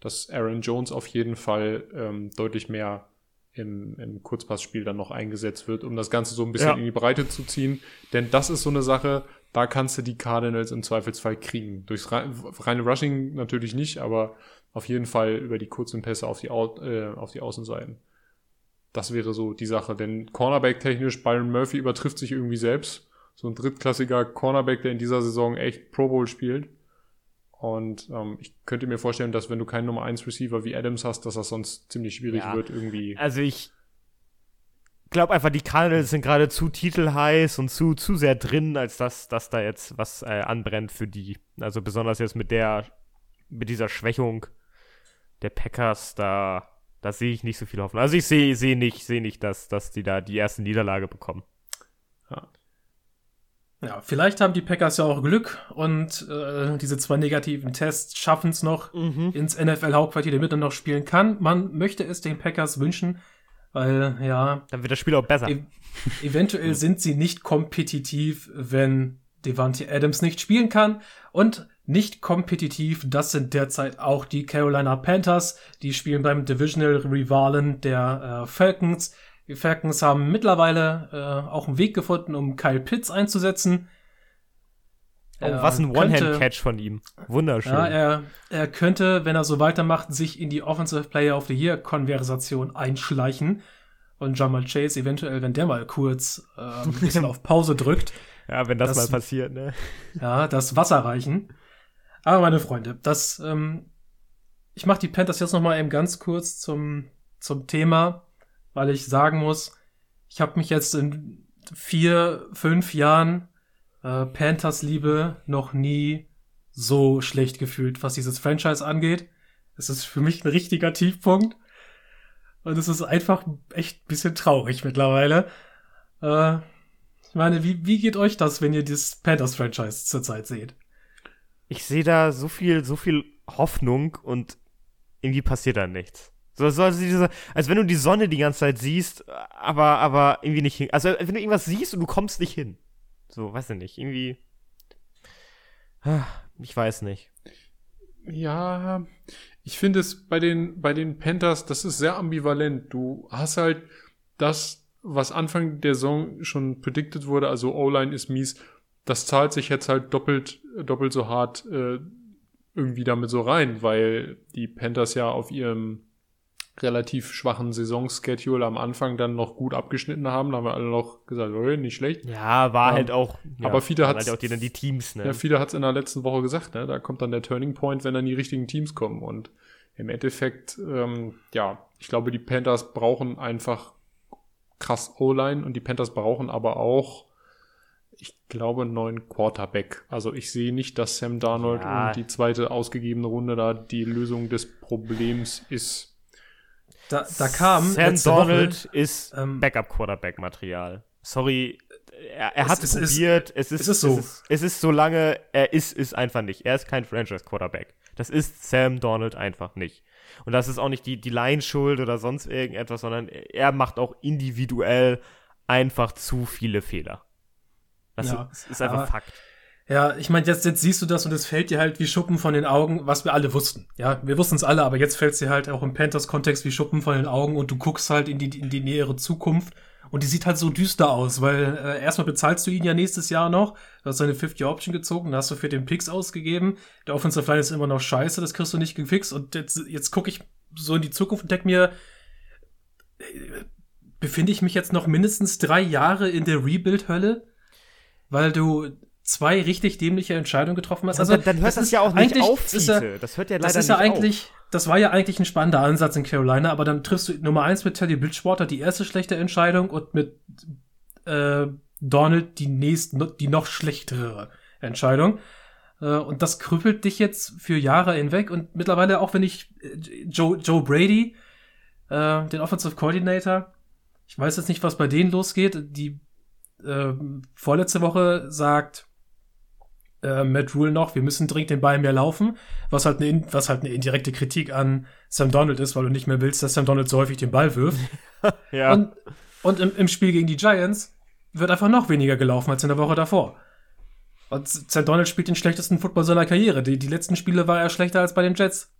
dass Aaron Jones auf jeden Fall ähm, deutlich mehr im, im Kurzpassspiel dann noch eingesetzt wird, um das Ganze so ein bisschen Ja. in die Breite zu ziehen. Denn das ist so eine Sache, da kannst du die Cardinals im Zweifelsfall kriegen. Durchs rei- reine Rushing natürlich nicht, aber auf jeden Fall über die kurzen Pässe auf die, Au äh, auf die Außenseiten. Das wäre so die Sache. Denn Cornerback-technisch, Byron Murphy übertrifft sich irgendwie selbst. So ein drittklassiger Cornerback, der in dieser Saison echt Pro Bowl spielt. Und ähm, ich könnte mir vorstellen, dass wenn du keinen Nummer 1 Receiver wie Adams hast, dass das sonst ziemlich schwierig Ja. wird, irgendwie. Also ich glaube einfach, die Cardinals sind gerade zu titelheiß und zu, zu sehr drin, als dass, dass da jetzt was äh, anbrennt für die. Also besonders jetzt mit der, mit dieser Schwächung der Packers, da, da sehe ich nicht so viel Hoffnung. Also ich sehe sehe nicht, sehe nicht, dass, dass die da die erste Niederlage bekommen. Ja, vielleicht haben die Packers ja auch Glück und äh, diese zwei negativen Tests schaffen es noch ins NFL-Hauptquartier, damit er noch spielen kann. Man möchte es den Packers wünschen, weil ja, Dann wird das Spiel auch besser. e eventuell sind sie nicht kompetitiv, wenn Devante Adams nicht spielen kann. Und nicht kompetitiv, das sind derzeit auch die Carolina Panthers. Die spielen beim Divisional Rivalen der äh, Falcons. Die Falcons haben mittlerweile äh, auch einen Weg gefunden, um Kyle Pitts einzusetzen. Oh, Er was ein One-Hand-Catch von ihm. Wunderschön. Ja, er, er könnte, wenn er so weitermacht, sich in die Offensive Player of the Year-Konversation einschleichen und Jamal Chase eventuell, wenn der mal kurz äh, ein bisschen auf Pause drückt, ja, wenn das, das- mal passiert, ne? ja, das Wasser reichen. Aber meine Freunde, das, ähm, ich mache die Panthers jetzt noch mal eben ganz kurz zum, zum Thema, weil ich sagen muss, ich habe mich jetzt in vier, fünf Jahren äh, Panthers-Liebe noch nie so schlecht gefühlt, was dieses Franchise angeht. Es ist für mich ein richtiger Tiefpunkt. Und es ist einfach echt ein bisschen traurig mittlerweile. Äh, ich meine, wie, wie geht euch das, wenn ihr dieses Panthers-Franchise zurzeit seht? Ich sehe da so viel, so viel Hoffnung und irgendwie passiert da nichts. So, so also diese, als wenn du die Sonne die ganze Zeit siehst, aber, aber irgendwie nicht hin. Also, wenn du irgendwas siehst und du kommst nicht hin. So, weiß ich nicht, irgendwie. Ich weiß nicht. Ja, ich finde es bei den, bei den Panthers, das ist sehr ambivalent. Du hast halt das, was Anfang der Saison schon predicted wurde, also O-Line ist mies, das zahlt sich jetzt halt doppelt, doppelt so hart äh, irgendwie damit so rein, weil die Panthers ja auf ihrem relativ schwachen Saisonschedule am Anfang dann noch gut abgeschnitten haben. Da haben wir alle noch gesagt, oh, nicht schlecht. Ja, war ähm, halt auch. Ja, aber viele hat halt auch die, dann die Teams, ne? Ja, viele hat es in der letzten Woche gesagt, ne? Da kommt dann der Turning Point, wenn dann die richtigen Teams kommen. Und im Endeffekt, ähm, ja, ich glaube, die Panthers brauchen einfach krass O-Line und die Panthers brauchen aber auch ich glaube, einen neuen Quarterback. Also ich sehe nicht, dass Sam Darnold ja. und die zweite ausgegebene Runde da die Lösung des Problems ist. Da, da kam Sam Darnold Woche, ist ähm, Backup-Quarterback-Material. Sorry, er, er hat es, es probiert. Ist, es, ist, es ist so. Es ist, es ist so lange, er ist, ist einfach nicht. Er ist kein Franchise-Quarterback. Das ist Sam Donald einfach nicht. Und das ist auch nicht die, die Line-Schuld oder sonst irgendetwas, sondern er macht auch individuell einfach zu viele Fehler. Das ja, ist einfach aber, Fakt. Ja, ich meine, jetzt, jetzt siehst du das und es fällt dir halt wie Schuppen von den Augen, was wir alle wussten. Ja, wir wussten es alle, aber jetzt fällt es dir halt auch im Panthers-Kontext wie Schuppen von den Augen und du guckst halt in die, in die nähere Zukunft und die sieht halt so düster aus, weil äh, erstmal bezahlst du ihn ja nächstes Jahr noch, du hast seine 50-Option gezogen, da hast du für den Picks ausgegeben, der Offensive Line ist immer noch scheiße, das kriegst du nicht gefixt und jetzt, jetzt gucke ich so in die Zukunft und denke mir, äh, befinde ich mich jetzt noch mindestens drei Jahre in der Rebuild-Hölle? weil du zwei richtig dämliche Entscheidungen getroffen hast. Also dann, dann hört das, das ja auch nicht auf, das, ja, das hört ja leider das ist ja eigentlich, auf. Das war ja eigentlich ein spannender Ansatz in Carolina, aber dann triffst du Nummer eins mit Teddy Bridgewater die erste schlechte Entscheidung und mit äh, Donald die nächste, die noch schlechtere Entscheidung. Äh, und das krüppelt dich jetzt für Jahre hinweg. Und mittlerweile, auch wenn ich äh, Joe, Joe Brady, äh, den Offensive Coordinator, ich weiß jetzt nicht, was bei denen losgeht. Die äh, vorletzte Woche sagt äh, Matt Rule noch, wir müssen dringend den Ball mehr laufen, was halt, eine, was halt eine indirekte Kritik an Sam Donald ist, weil du nicht mehr willst, dass Sam Donald so häufig den Ball wirft. ja. Und, und im, im Spiel gegen die Giants wird einfach noch weniger gelaufen als in der Woche davor. Und Sam Donald spielt den schlechtesten Football seiner Karriere. Die, die letzten Spiele war er schlechter als bei den Jets.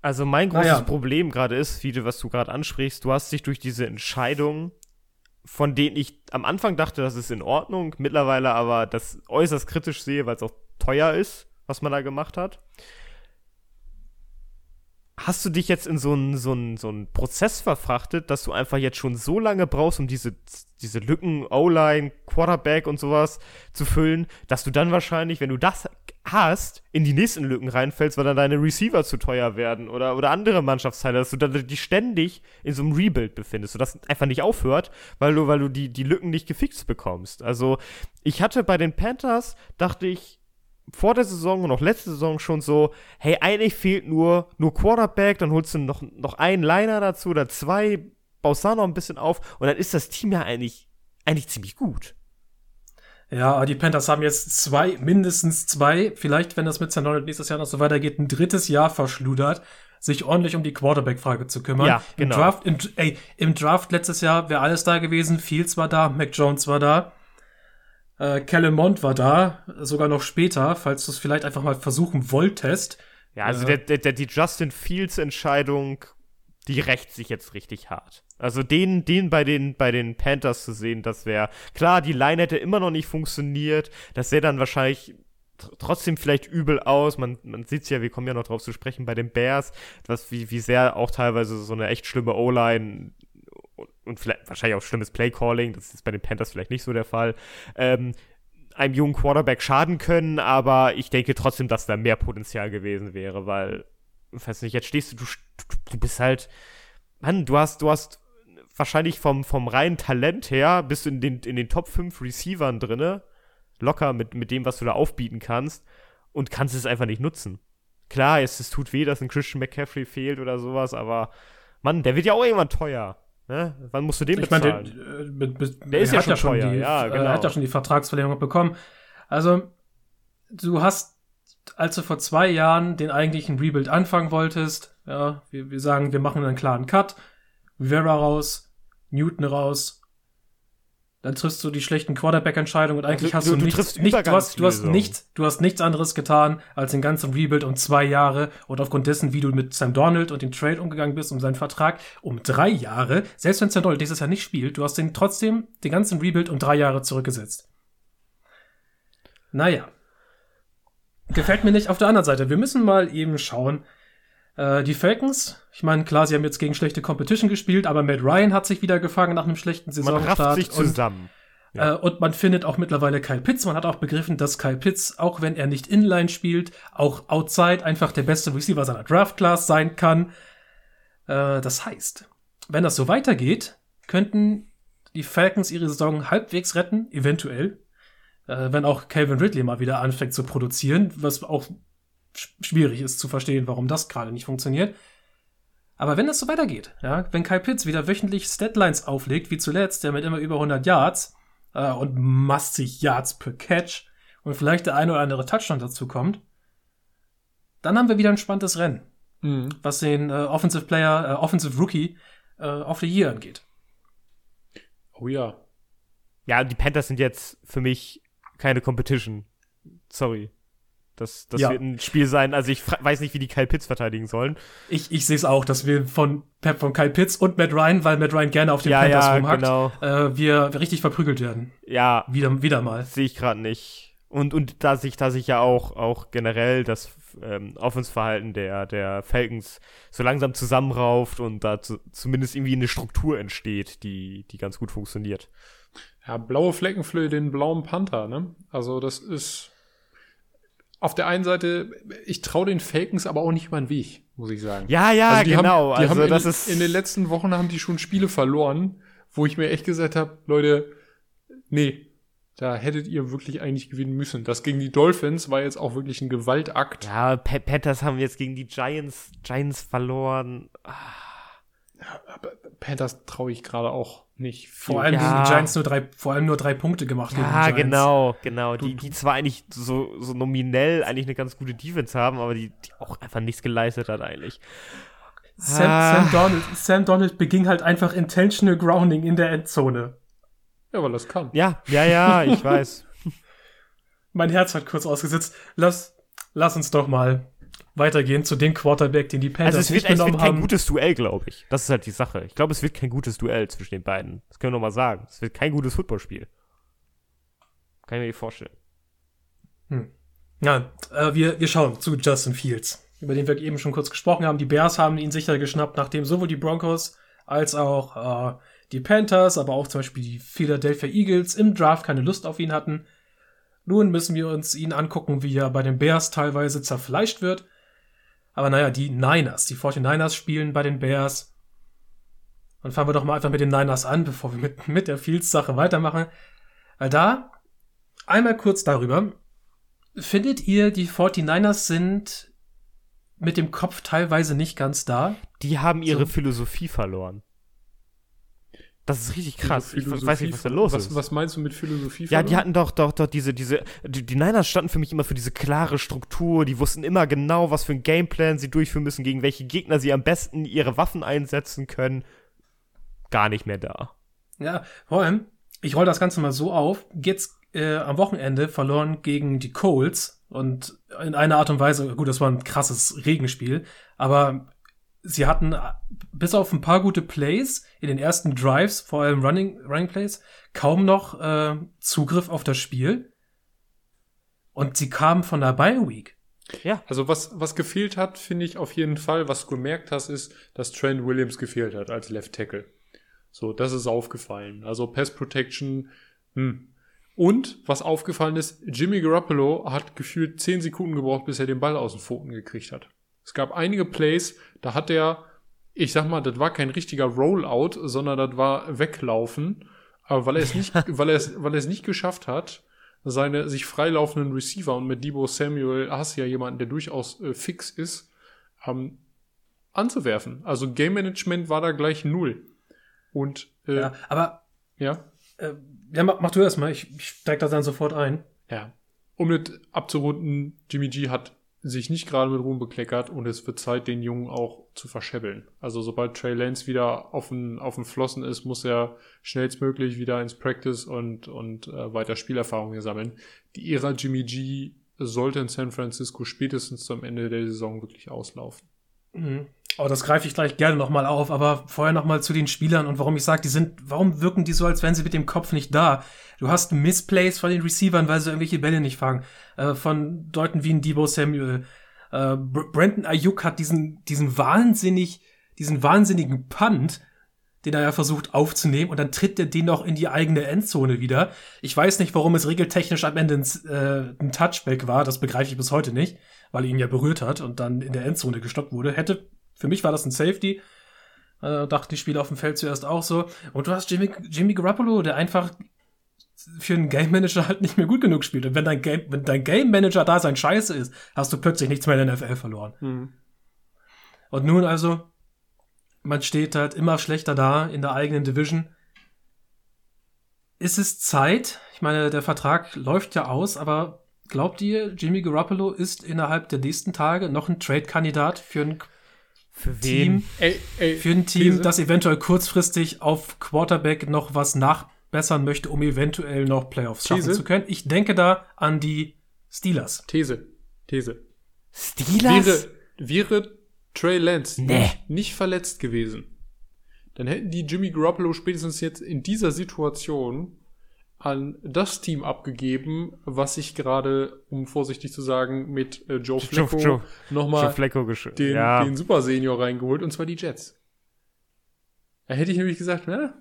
Also mein großes naja. Problem gerade ist, wie du, was du gerade ansprichst, du hast dich durch diese Entscheidung von denen ich am Anfang dachte, das ist in Ordnung, mittlerweile aber das äußerst kritisch sehe, weil es auch teuer ist, was man da gemacht hat. Hast du dich jetzt in so einen so so einen Prozess verfrachtet, dass du einfach jetzt schon so lange brauchst, um diese, diese Lücken, O-Line, Quarterback und sowas zu füllen, dass du dann wahrscheinlich, wenn du das hast, in die nächsten Lücken reinfällst, weil dann deine Receiver zu teuer werden oder, oder andere Mannschaftsteile, dass du dann die ständig in so einem Rebuild befindest, sodass einfach nicht aufhört, weil du, weil du die, die Lücken nicht gefixt bekommst. Also, ich hatte bei den Panthers, dachte ich, vor der Saison und auch letzte Saison schon so, hey, eigentlich fehlt nur, nur Quarterback, dann holst du noch, noch einen Liner dazu oder zwei, baust da noch ein bisschen auf und dann ist das Team ja eigentlich, eigentlich ziemlich gut. Ja, aber die Panthers haben jetzt zwei, mindestens zwei, vielleicht, wenn das mit St. Donald nächstes Jahr noch so weitergeht, ein drittes Jahr verschludert, sich ordentlich um die Quarterback-Frage zu kümmern. Ja, genau. Im Draft, im, ey, im Draft letztes Jahr wäre alles da gewesen, Fields war da, Mac Jones war da, äh, Kellen Mond war da, sogar noch später, falls du es vielleicht einfach mal versuchen wolltest. Ja, also äh, der, der, die Justin Fields-Entscheidung, die rächt sich jetzt richtig hart. Also den, den bei den, bei den Panthers zu sehen, das wäre, klar, die Line hätte immer noch nicht funktioniert, das sähe dann wahrscheinlich trotzdem vielleicht übel aus. Man, man sieht ja, wir kommen ja noch drauf zu sprechen bei den Bears, was, wie, wie sehr auch teilweise so eine echt schlimme O-Line und, vielleicht wahrscheinlich auch schlimmes Play-Calling, das ist bei den Panthers vielleicht nicht so der Fall, ähm, einem jungen Quarterback schaden können, aber ich denke trotzdem, dass da mehr Potenzial gewesen wäre, weil, weiß nicht, jetzt stehst du, du, du bist halt, Mann, du hast, du hast wahrscheinlich vom, vom reinen Talent her bist du in den, in den Top 5 Receivern drinne. locker mit, mit dem, was du da aufbieten kannst und kannst es einfach nicht nutzen. Klar, es, es tut weh, dass ein Christian McCaffrey fehlt oder sowas, aber Mann, der wird ja auch irgendwann teuer. Ne? Wann musst du den Ich meine, bezahlen? der, äh, be- be- Der ist er ja hat schon teuer, die, ja, äh, genau. Er hat ja schon die Vertragsverlängerung bekommen. Also, du hast, als du vor zwei Jahren den eigentlichen Rebuild anfangen wolltest, ja, wir, wir sagen, wir machen einen klaren Cut, Rivera raus, Newton raus, dann triffst du die schlechten Quarterback-Entscheidungen und eigentlich du- hast du- du, nichts, nicht, du hast, du hast nichts, du hast nichts anderes getan als den ganzen Rebuild um zwei Jahre und aufgrund dessen, wie du mit Sam Donald und dem Trade umgegangen bist, um seinen Vertrag um drei Jahre, selbst wenn Sam Donald dieses Jahr nicht spielt, du hast den trotzdem den ganzen Rebuild um drei Jahre zurückgesetzt. Naja. Gefällt mir nicht. Auf der anderen Seite, wir müssen mal eben schauen. Äh, die Falcons, ich meine, klar, sie haben jetzt gegen schlechte Competition gespielt, aber Matt Ryan hat sich wieder gefangen nach einem schlechten Man rafft Saisonstart. sich und zusammen. Ja. äh, und man findet auch mittlerweile Kyle Pitts. Man hat auch begriffen, dass Kyle Pitts, auch wenn er nicht inline spielt, auch outside einfach der beste Receiver seiner Draft-Class sein kann. Äh, das heißt, wenn das so weitergeht, könnten die Falcons ihre Saison halbwegs retten, eventuell. Äh, wenn auch Calvin Ridley mal wieder anfängt zu produzieren, was auch schwierig ist zu verstehen, warum das gerade nicht funktioniert. Aber wenn das so weitergeht, ja, wenn Kyle Pitts wieder wöchentlich Statlines auflegt, wie zuletzt, der mit immer über 100 Yards äh, und massig Yards per Catch und vielleicht der eine oder andere Touchdown dazu kommt, dann haben wir wieder ein spannendes Rennen, Mhm. was den äh, Offensive Player, äh, Offensive Rookie äh, of the Year angeht. Oh ja. Ja, die Panthers sind jetzt für mich keine Competition. Sorry. Das, das Ja. wird ein Spiel sein. Also ich weiß nicht, wie die Kyle Pitts verteidigen sollen. Ich, ich sehe es auch, dass wir von, Pep- von Kyle Pitts und Matt Ryan, weil Matt Ryan gerne auf den Ja, Panthers ja, rumhackt, genau. äh, wir richtig verprügelt werden. Ja, Wieder, wieder mal. sehe ich gerade nicht. Und, und da sich, da sich ja auch, auch generell das ähm, Offensverhalten der, der Falcons so langsam zusammenrauft und da zu, zumindest irgendwie eine Struktur entsteht, die, die ganz gut funktioniert. Ja, blaue Flecken für den blauen Panther, ne? Also das ist auf der einen Seite, ich traue den Falcons aber auch nicht mal einen Weg, muss ich sagen. Ja, ja, also genau. Haben, die also haben das in, ist in den letzten Wochen haben die schon Spiele verloren, wo ich mir echt gesagt habe, Leute, nee, da hättet ihr wirklich eigentlich gewinnen müssen. Das gegen die Dolphins war jetzt auch wirklich ein Gewaltakt. ja, Panthers haben jetzt gegen die Giants, Giants verloren. Aber Panthers traue ich gerade auch nicht. viel. Vor allem Ja. gegen die Giants nur drei, vor allem nur drei Punkte gemacht gegen die Ja, genau, genau. Die, die zwar eigentlich so, so nominell eigentlich eine ganz gute Defense haben, aber die, die auch einfach nichts geleistet hat eigentlich. Sam, Ah. Sam, Donald, Sam Donald beging halt einfach intentional grounding in der Endzone. Ja, weil das kann. Ja, ja, ja, ich weiß. Mein Herz hat kurz ausgesetzt. Lass, lass uns doch mal weitergehen zu dem Quarterback, den die Panthers Also es wird, nicht es wird genommen kein haben. gutes Duell, glaube ich. Das ist halt die Sache. Ich glaube, es wird kein gutes Duell zwischen den beiden. Das können wir noch mal sagen. Es wird kein gutes Footballspiel. Kann ich mir nicht vorstellen. Ja, äh, wir, wir schauen zu Justin Fields, über den wir eben schon kurz gesprochen haben. Die Bears haben ihn sicher geschnappt, nachdem sowohl die Broncos als auch äh, die Panthers, aber auch zum Beispiel die Philadelphia Eagles im Draft keine Lust auf ihn hatten. Nun müssen wir uns ihn angucken, wie er bei den Bears teilweise zerfleischt wird. Aber naja, die Niners, die 49ers spielen bei den Bears. Dann fangen wir doch mal einfach mit den Niners an, bevor wir mit, mit der Fields-Sache weitermachen. Weil da, einmal kurz darüber, findet ihr, die 49ers sind mit dem Kopf teilweise nicht ganz da? Die haben ihre So. Philosophie verloren. Das ist richtig krass. Ich weiß nicht, was da los was, ist. Was meinst du mit Philosophie? Ja, die hatten doch, doch, doch diese, diese, die, die Niners standen für mich immer für diese klare Struktur. Die wussten immer genau, was für ein Gameplan sie durchführen müssen, gegen welche Gegner sie am besten ihre Waffen einsetzen können. Gar nicht mehr da. Ja, vor allem, ich roll das Ganze mal so auf. Jetzt äh, am Wochenende verloren gegen die Colts und in einer Art und Weise, gut, das war ein krasses Regenspiel, aber sie hatten äh, bis auf ein paar gute Plays in den ersten Drives, vor allem Running, Running Plays, kaum noch äh, Zugriff auf das Spiel. Und sie kamen von der Bye Week. Ja. Also was, was gefehlt hat, finde ich auf jeden Fall, was du gemerkt hast, ist, dass Trent Williams gefehlt hat als Left Tackle. So, das ist aufgefallen. Also Pass Protection, hm. Und was aufgefallen ist, Jimmy Garoppolo hat gefühlt 10 Sekunden gebraucht, bis er den Ball aus den Pfoten gekriegt hat. Es gab einige Plays, da hat er, ich sag mal, das war kein richtiger Rollout, sondern das war Weglaufen. Aber weil er es nicht, weil er es, weil er es nicht geschafft hat, seine sich freilaufenden Receiver und mit Debo Samuel hast du ja jemanden, der durchaus äh, fix ist, ähm, anzuwerfen. Also Game Management war da gleich null. Und äh, Ja, aber ja, äh, ja, mach, mach du erst mal. Ich, ich steig da dann sofort ein. ja. Um das abzurunden, Jimmy G hat sich nicht gerade mit Ruhm bekleckert und es wird Zeit, den Jungen auch zu verscheppeln. Also sobald Trey Lance wieder auf den, auf den Flossen ist, muss er schnellstmöglich wieder ins Practice und, und äh, weiter Spielerfahrung hier sammeln. Die Ära Jimmy G sollte in San Francisco spätestens zum Ende der Saison wirklich auslaufen. Mhm. Oh, das greife ich gleich gerne nochmal auf, aber vorher nochmal zu den Spielern und warum ich sage, die sind, warum wirken die so, als wären sie mit dem Kopf nicht da? Du hast Missplays von den Receivern, weil sie irgendwelche Bälle nicht fangen, äh, von Leuten wie ein Debo Samuel. Äh, Br Brandon Ayuk hat diesen, diesen wahnsinnig, diesen wahnsinnigen Punt, den er ja versucht aufzunehmen und dann tritt er den noch in die eigene Endzone wieder. Ich weiß nicht, warum es regeltechnisch am Ende ein, äh, ein Touchback war, das begreife ich bis heute nicht, weil er ihn ja berührt hat und dann in der Endzone gestoppt wurde. Hätte für mich war das ein Safety. Äh, dachten die Spieler auf dem Feld zuerst auch so. Und du hast Jimmy, Jimmy Garoppolo, der einfach für einen Game Manager halt nicht mehr gut genug spielt. Und wenn dein Game, wenn dein Game Manager da sein Scheiße ist, hast du plötzlich nichts mehr in der NFL verloren. Mhm. Und nun also, man steht halt immer schlechter da in der eigenen Division. Ist es Zeit? Ich meine, der Vertrag läuft ja aus, aber glaubt ihr, Jimmy Garoppolo ist innerhalb der nächsten Tage noch ein Trade-Kandidat für ein Für Team, Ey, ey, für ein Team, das eventuell kurzfristig auf Quarterback noch was nachbessern möchte, um eventuell noch Playoffs schaffen These. zu können? Ich denke da an die Steelers. These. These. Steelers? Wäre, wäre Trey Lance Nee. nicht, nicht verletzt gewesen, dann hätten die Jimmy Garoppolo spätestens jetzt in dieser Situation an das Team abgegeben, was sich gerade, um vorsichtig zu sagen, mit äh, Joe Flacco Joe- Joe nochmal den, ja. den Super Senior reingeholt, und zwar die Jets. Da hätte ich nämlich gesagt, ne?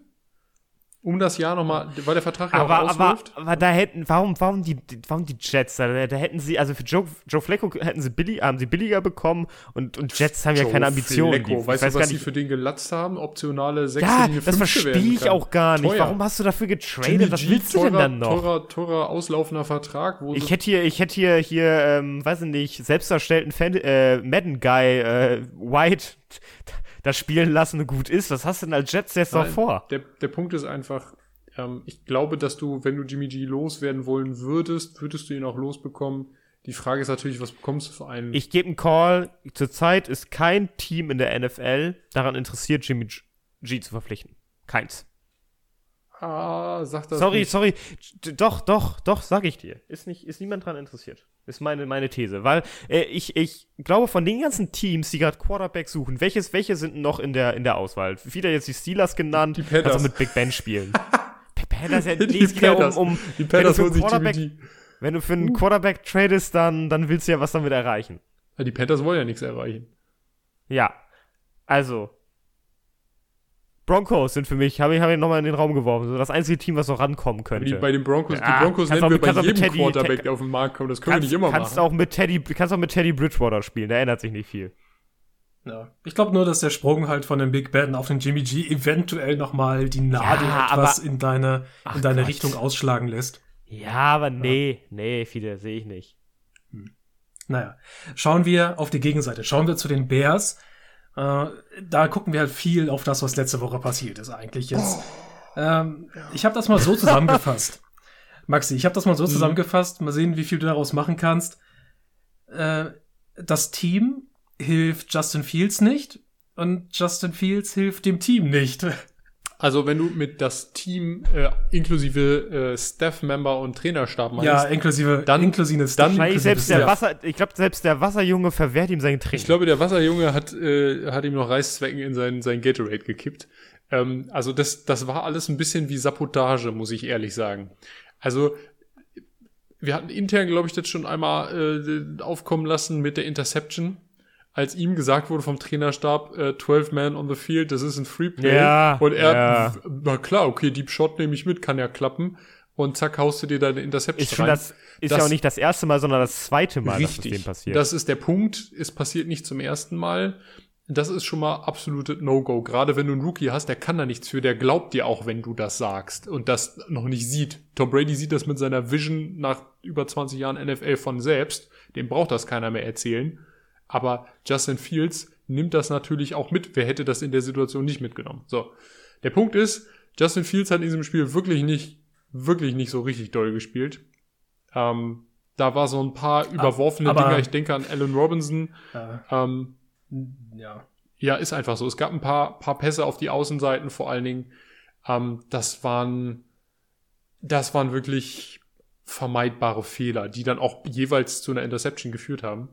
Um das Jahr nochmal, weil der Vertrag ja aber, auch aber, ausläuft. aber da hätten, warum, warum die, warum die Jets? Da, da hätten sie, also für Joe, Joe Flacco hätten sie billig, haben sie billiger bekommen und, und Jets haben ja Joe keine Ambitionen. Flacco. Die, weißt weiß du, was sie für den gelatzt haben? Optionale 6 Ja, Linie das verstehe ich auch gar nicht. Teuer. Warum hast du dafür getradet? Was willst du denn teurer, dann noch? Teurer, teurer auslaufender Vertrag, wo Ich hätte hier, ich hätte hier, hier, ähm, weiß ich nicht, selbst erstellten Fan äh, Madden-Guy, äh, White, das spielen lassen gut ist. Was hast du denn als Jets jetzt noch vor? Der, der Punkt ist einfach, ähm, ich glaube, dass du, wenn du Jimmy G loswerden wollen würdest, würdest du ihn auch losbekommen. Die Frage ist natürlich, was bekommst du für einen? Ich gebe einen Call. Zurzeit ist kein Team in der NFL daran interessiert, Jimmy G, G zu verpflichten. Keins. ah, sag das sorry, nicht. sorry. Doch, doch, doch, sag ich dir. Ist nicht, ist niemand dran interessiert. Ist meine, meine These. Weil äh, ich, ich glaube, von den ganzen Teams, die gerade Quarterback suchen, welches, welche sind noch in der, in der Auswahl? Wieder jetzt die Steelers genannt, Die Panthers. also mit Big Ben spielen. Die Panthers, ja, Die es geht um, um Die wenn Panthers holen sich G. wenn du für einen Quarterback tradest, dann, dann willst du ja was damit erreichen. Ja, die Panthers wollen ja nichts erreichen. Ja. Also. Broncos sind für mich, habe ich, hab ich nochmal in den Raum geworfen, so das einzige Team, was noch rankommen könnte. Die, bei den Broncos, Ja, die Broncos kannst nennen auch wir mit- bei jedem Teddy- Quarterback, Te- der auf den Markt kommt. Das können wir kannst, nicht immer kannst machen. auch mit Teddy, kannst auch mit Teddy Bridgewater spielen, da ändert sich nicht viel. Ja. Ich glaube nur, dass der Sprung halt von dem Big Ben auf den Jimmy G eventuell noch mal die Nadel Ja, etwas aber- in deine, in deine Gott. Richtung ausschlagen lässt. Ja, aber nee, nee, Fide, sehe ich nicht. Naja, schauen wir auf die Gegenseite. Schauen wir zu den Bears. Äh, da gucken wir halt viel auf das, was letzte Woche passiert ist eigentlich jetzt. Ähm, ich habe das mal so zusammengefasst. Maxi, ich habe das mal so zusammengefasst. Mal sehen, wie viel du daraus machen kannst. Äh, das Team hilft Justin Fields nicht und Justin Fields hilft dem Team nicht. Also wenn du mit das Team äh, inklusive äh, Staff-Member und Trainerstab meinst, ja, inklusive, dann- inklusive dann- inklusive selbst der. Wasser, ich glaube, selbst der Wasserjunge verwehrt ihm seinen Training. Ich glaube, der Wasserjunge hat, äh, hat ihm noch Reißzwecken in sein, sein Gatorade gekippt. Ähm, also das, das war alles ein bisschen wie Sabotage, muss ich ehrlich sagen. Also wir hatten intern, glaube ich, das schon einmal äh, aufkommen lassen mit der Interception. Als ihm gesagt wurde vom Trainerstab, äh, 12 Man on the field, das ist ein Free Play. Ja, Und er, ja. na klar, okay, Deep Shot nehme ich mit, kann ja klappen. Und zack, haust du dir deine Interception ich finde, das ist Das- ja auch nicht das erste Mal, sondern das zweite Mal, dass es Richtig. dem passiert. Das ist der Punkt. Es passiert nicht zum ersten Mal. das ist schon mal absolute No-Go. Gerade wenn du einen Rookie hast, der kann da nichts für, der glaubt dir auch, wenn du das sagst und das noch nicht sieht. Tom Brady sieht das mit seiner Vision nach über 20 Jahren NFL von selbst. Dem braucht das keiner mehr erzählen. Aber Justin Fields nimmt das natürlich auch mit. Wer hätte das in der Situation nicht mitgenommen? So. Der Punkt ist, Justin Fields hat in diesem Spiel wirklich nicht, wirklich nicht so richtig doll gespielt. Ähm, da war so ein paar überworfene aber, Dinger. Ich denke an Allen Robinson. Ja. Ähm, ja. ja, ist einfach so. Es gab ein paar, paar Pässe auf die Außenseiten vor allen Dingen. Ähm, das waren, das waren wirklich vermeidbare Fehler, die dann auch jeweils zu einer Interception geführt haben.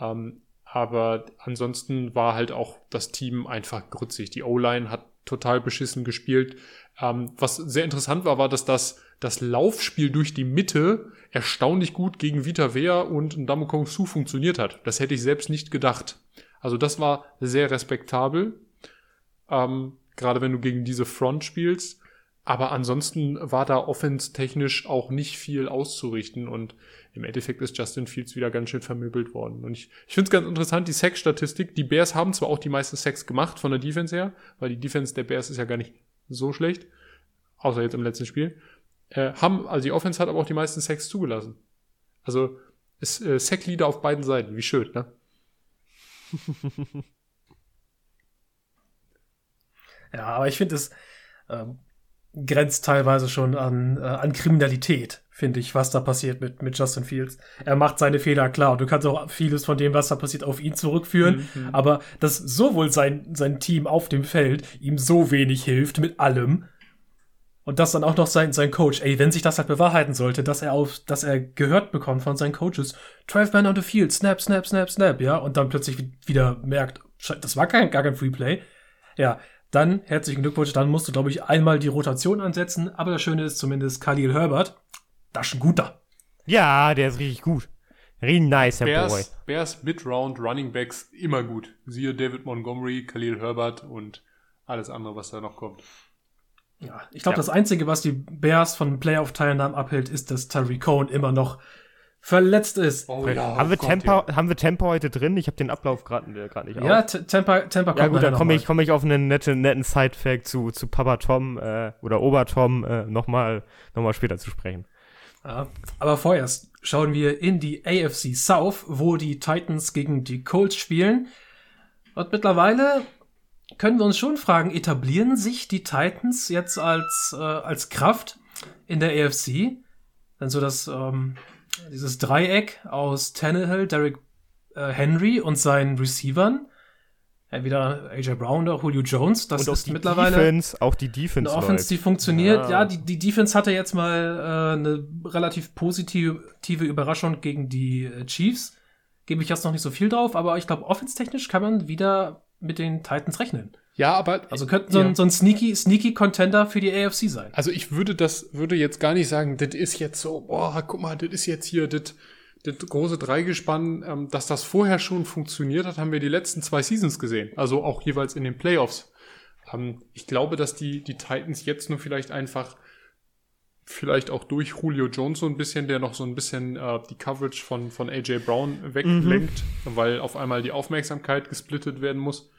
Ähm, aber ansonsten war halt auch das Team einfach grützig. Die O-Line hat total beschissen gespielt. Ähm, was sehr interessant war, war, dass das, das Laufspiel durch die Mitte erstaunlich gut gegen Vita Vea und Ndamukong Su funktioniert hat. Das hätte ich selbst nicht gedacht. Also das war sehr respektabel. Ähm, gerade wenn du gegen diese Front spielst. Aber ansonsten war da offense-technisch auch nicht viel auszurichten und im Endeffekt ist Justin Fields wieder ganz schön vermöbelt worden. Und ich, ich finde es ganz interessant, die Sex-Statistik. Die Bears haben zwar auch die meisten Sex gemacht von der Defense her, weil die Defense der Bears ist ja gar nicht so schlecht, außer jetzt im letzten Spiel. Äh, haben, also die Offense hat aber auch die meisten Sex zugelassen. Also ist äh, Sack-Leader auf beiden Seiten, wie schön, ne? ja, aber ich finde es ähm, grenzt teilweise schon an, äh, an Kriminalität, finde ich, was da passiert mit, mit Justin Fields. Er macht seine Fehler klar. Und du kannst auch vieles von dem, was da passiert, auf ihn zurückführen. Mhm. Aber dass sowohl sein, sein Team auf dem Feld ihm so wenig hilft mit allem, und das dann auch noch sein, sein Coach, ey, wenn sich das halt bewahrheiten sollte, dass er auf, dass er gehört bekommt von seinen Coaches, 12 Man on the field, snap, snap, snap, snap, ja, und dann plötzlich wieder merkt, das war kein, gar kein Freeplay, ja, dann herzlichen Glückwunsch, dann musst du, glaube ich, einmal die Rotation ansetzen, aber das Schöne ist zumindest Khalil Herbert, das ist ein guter. Ja, der ist richtig gut. Richtig nice, der Bears, Boy. Bears Mid-Round Running Backs immer gut. Siehe David Montgomery, Khalil Herbert und alles andere, was da noch kommt. Ja, ich glaube, ja. das Einzige, was die Bears von Playoff-Teilnahmen abhält, ist, dass Tariq Cohen immer noch verletzt ist. Oh, ja, haben, wir Gott, Tempo, ja. haben wir Tempo heute drin? Ich habe den Ablauf gerade nicht Ja, Tempo, Tempo kommt Ja gut, dann komme ich, komm ich auf einen netten, netten Side-Fact zu, zu Papa Tom äh, oder Ober Tom äh, nochmal noch mal später zu sprechen. Ja, aber vorerst schauen wir in die AFC South, wo die Titans gegen die Colts spielen. Und mittlerweile können wir uns schon fragen, etablieren sich die Titans jetzt als, äh, als Kraft in der AFC? Dann so das, ähm, dieses Dreieck aus Tannehill, Derek äh, Henry und seinen Receivern. Entweder AJ Brown oder Julio Jones. Das ist mittlerweile. Defense, auch die Defense. Eine Offense, die funktioniert. Ja, ja die, die Defense hatte jetzt mal äh, eine relativ positive Überraschung gegen die äh, Chiefs. Gebe ich jetzt noch nicht so viel drauf, aber ich glaube, offense-technisch kann man wieder mit den Titans rechnen. Ja, aber. Also könnten so, ja. ein, so ein sneaky, sneaky Contender für die AFC sein. Also ich würde das, würde jetzt gar nicht sagen, das ist jetzt so, boah, guck mal, das ist jetzt hier, das, das große Dreigespann, ähm, dass das vorher schon funktioniert hat, haben wir die letzten zwei Seasons gesehen. Also auch jeweils in den Playoffs. Ähm, ich glaube, dass die, die Titans jetzt nur vielleicht einfach, vielleicht auch durch Julio Jones so ein bisschen, der noch so ein bisschen äh, die Coverage von, von AJ Brown weglenkt, mhm. weil auf einmal die Aufmerksamkeit gesplittet werden muss.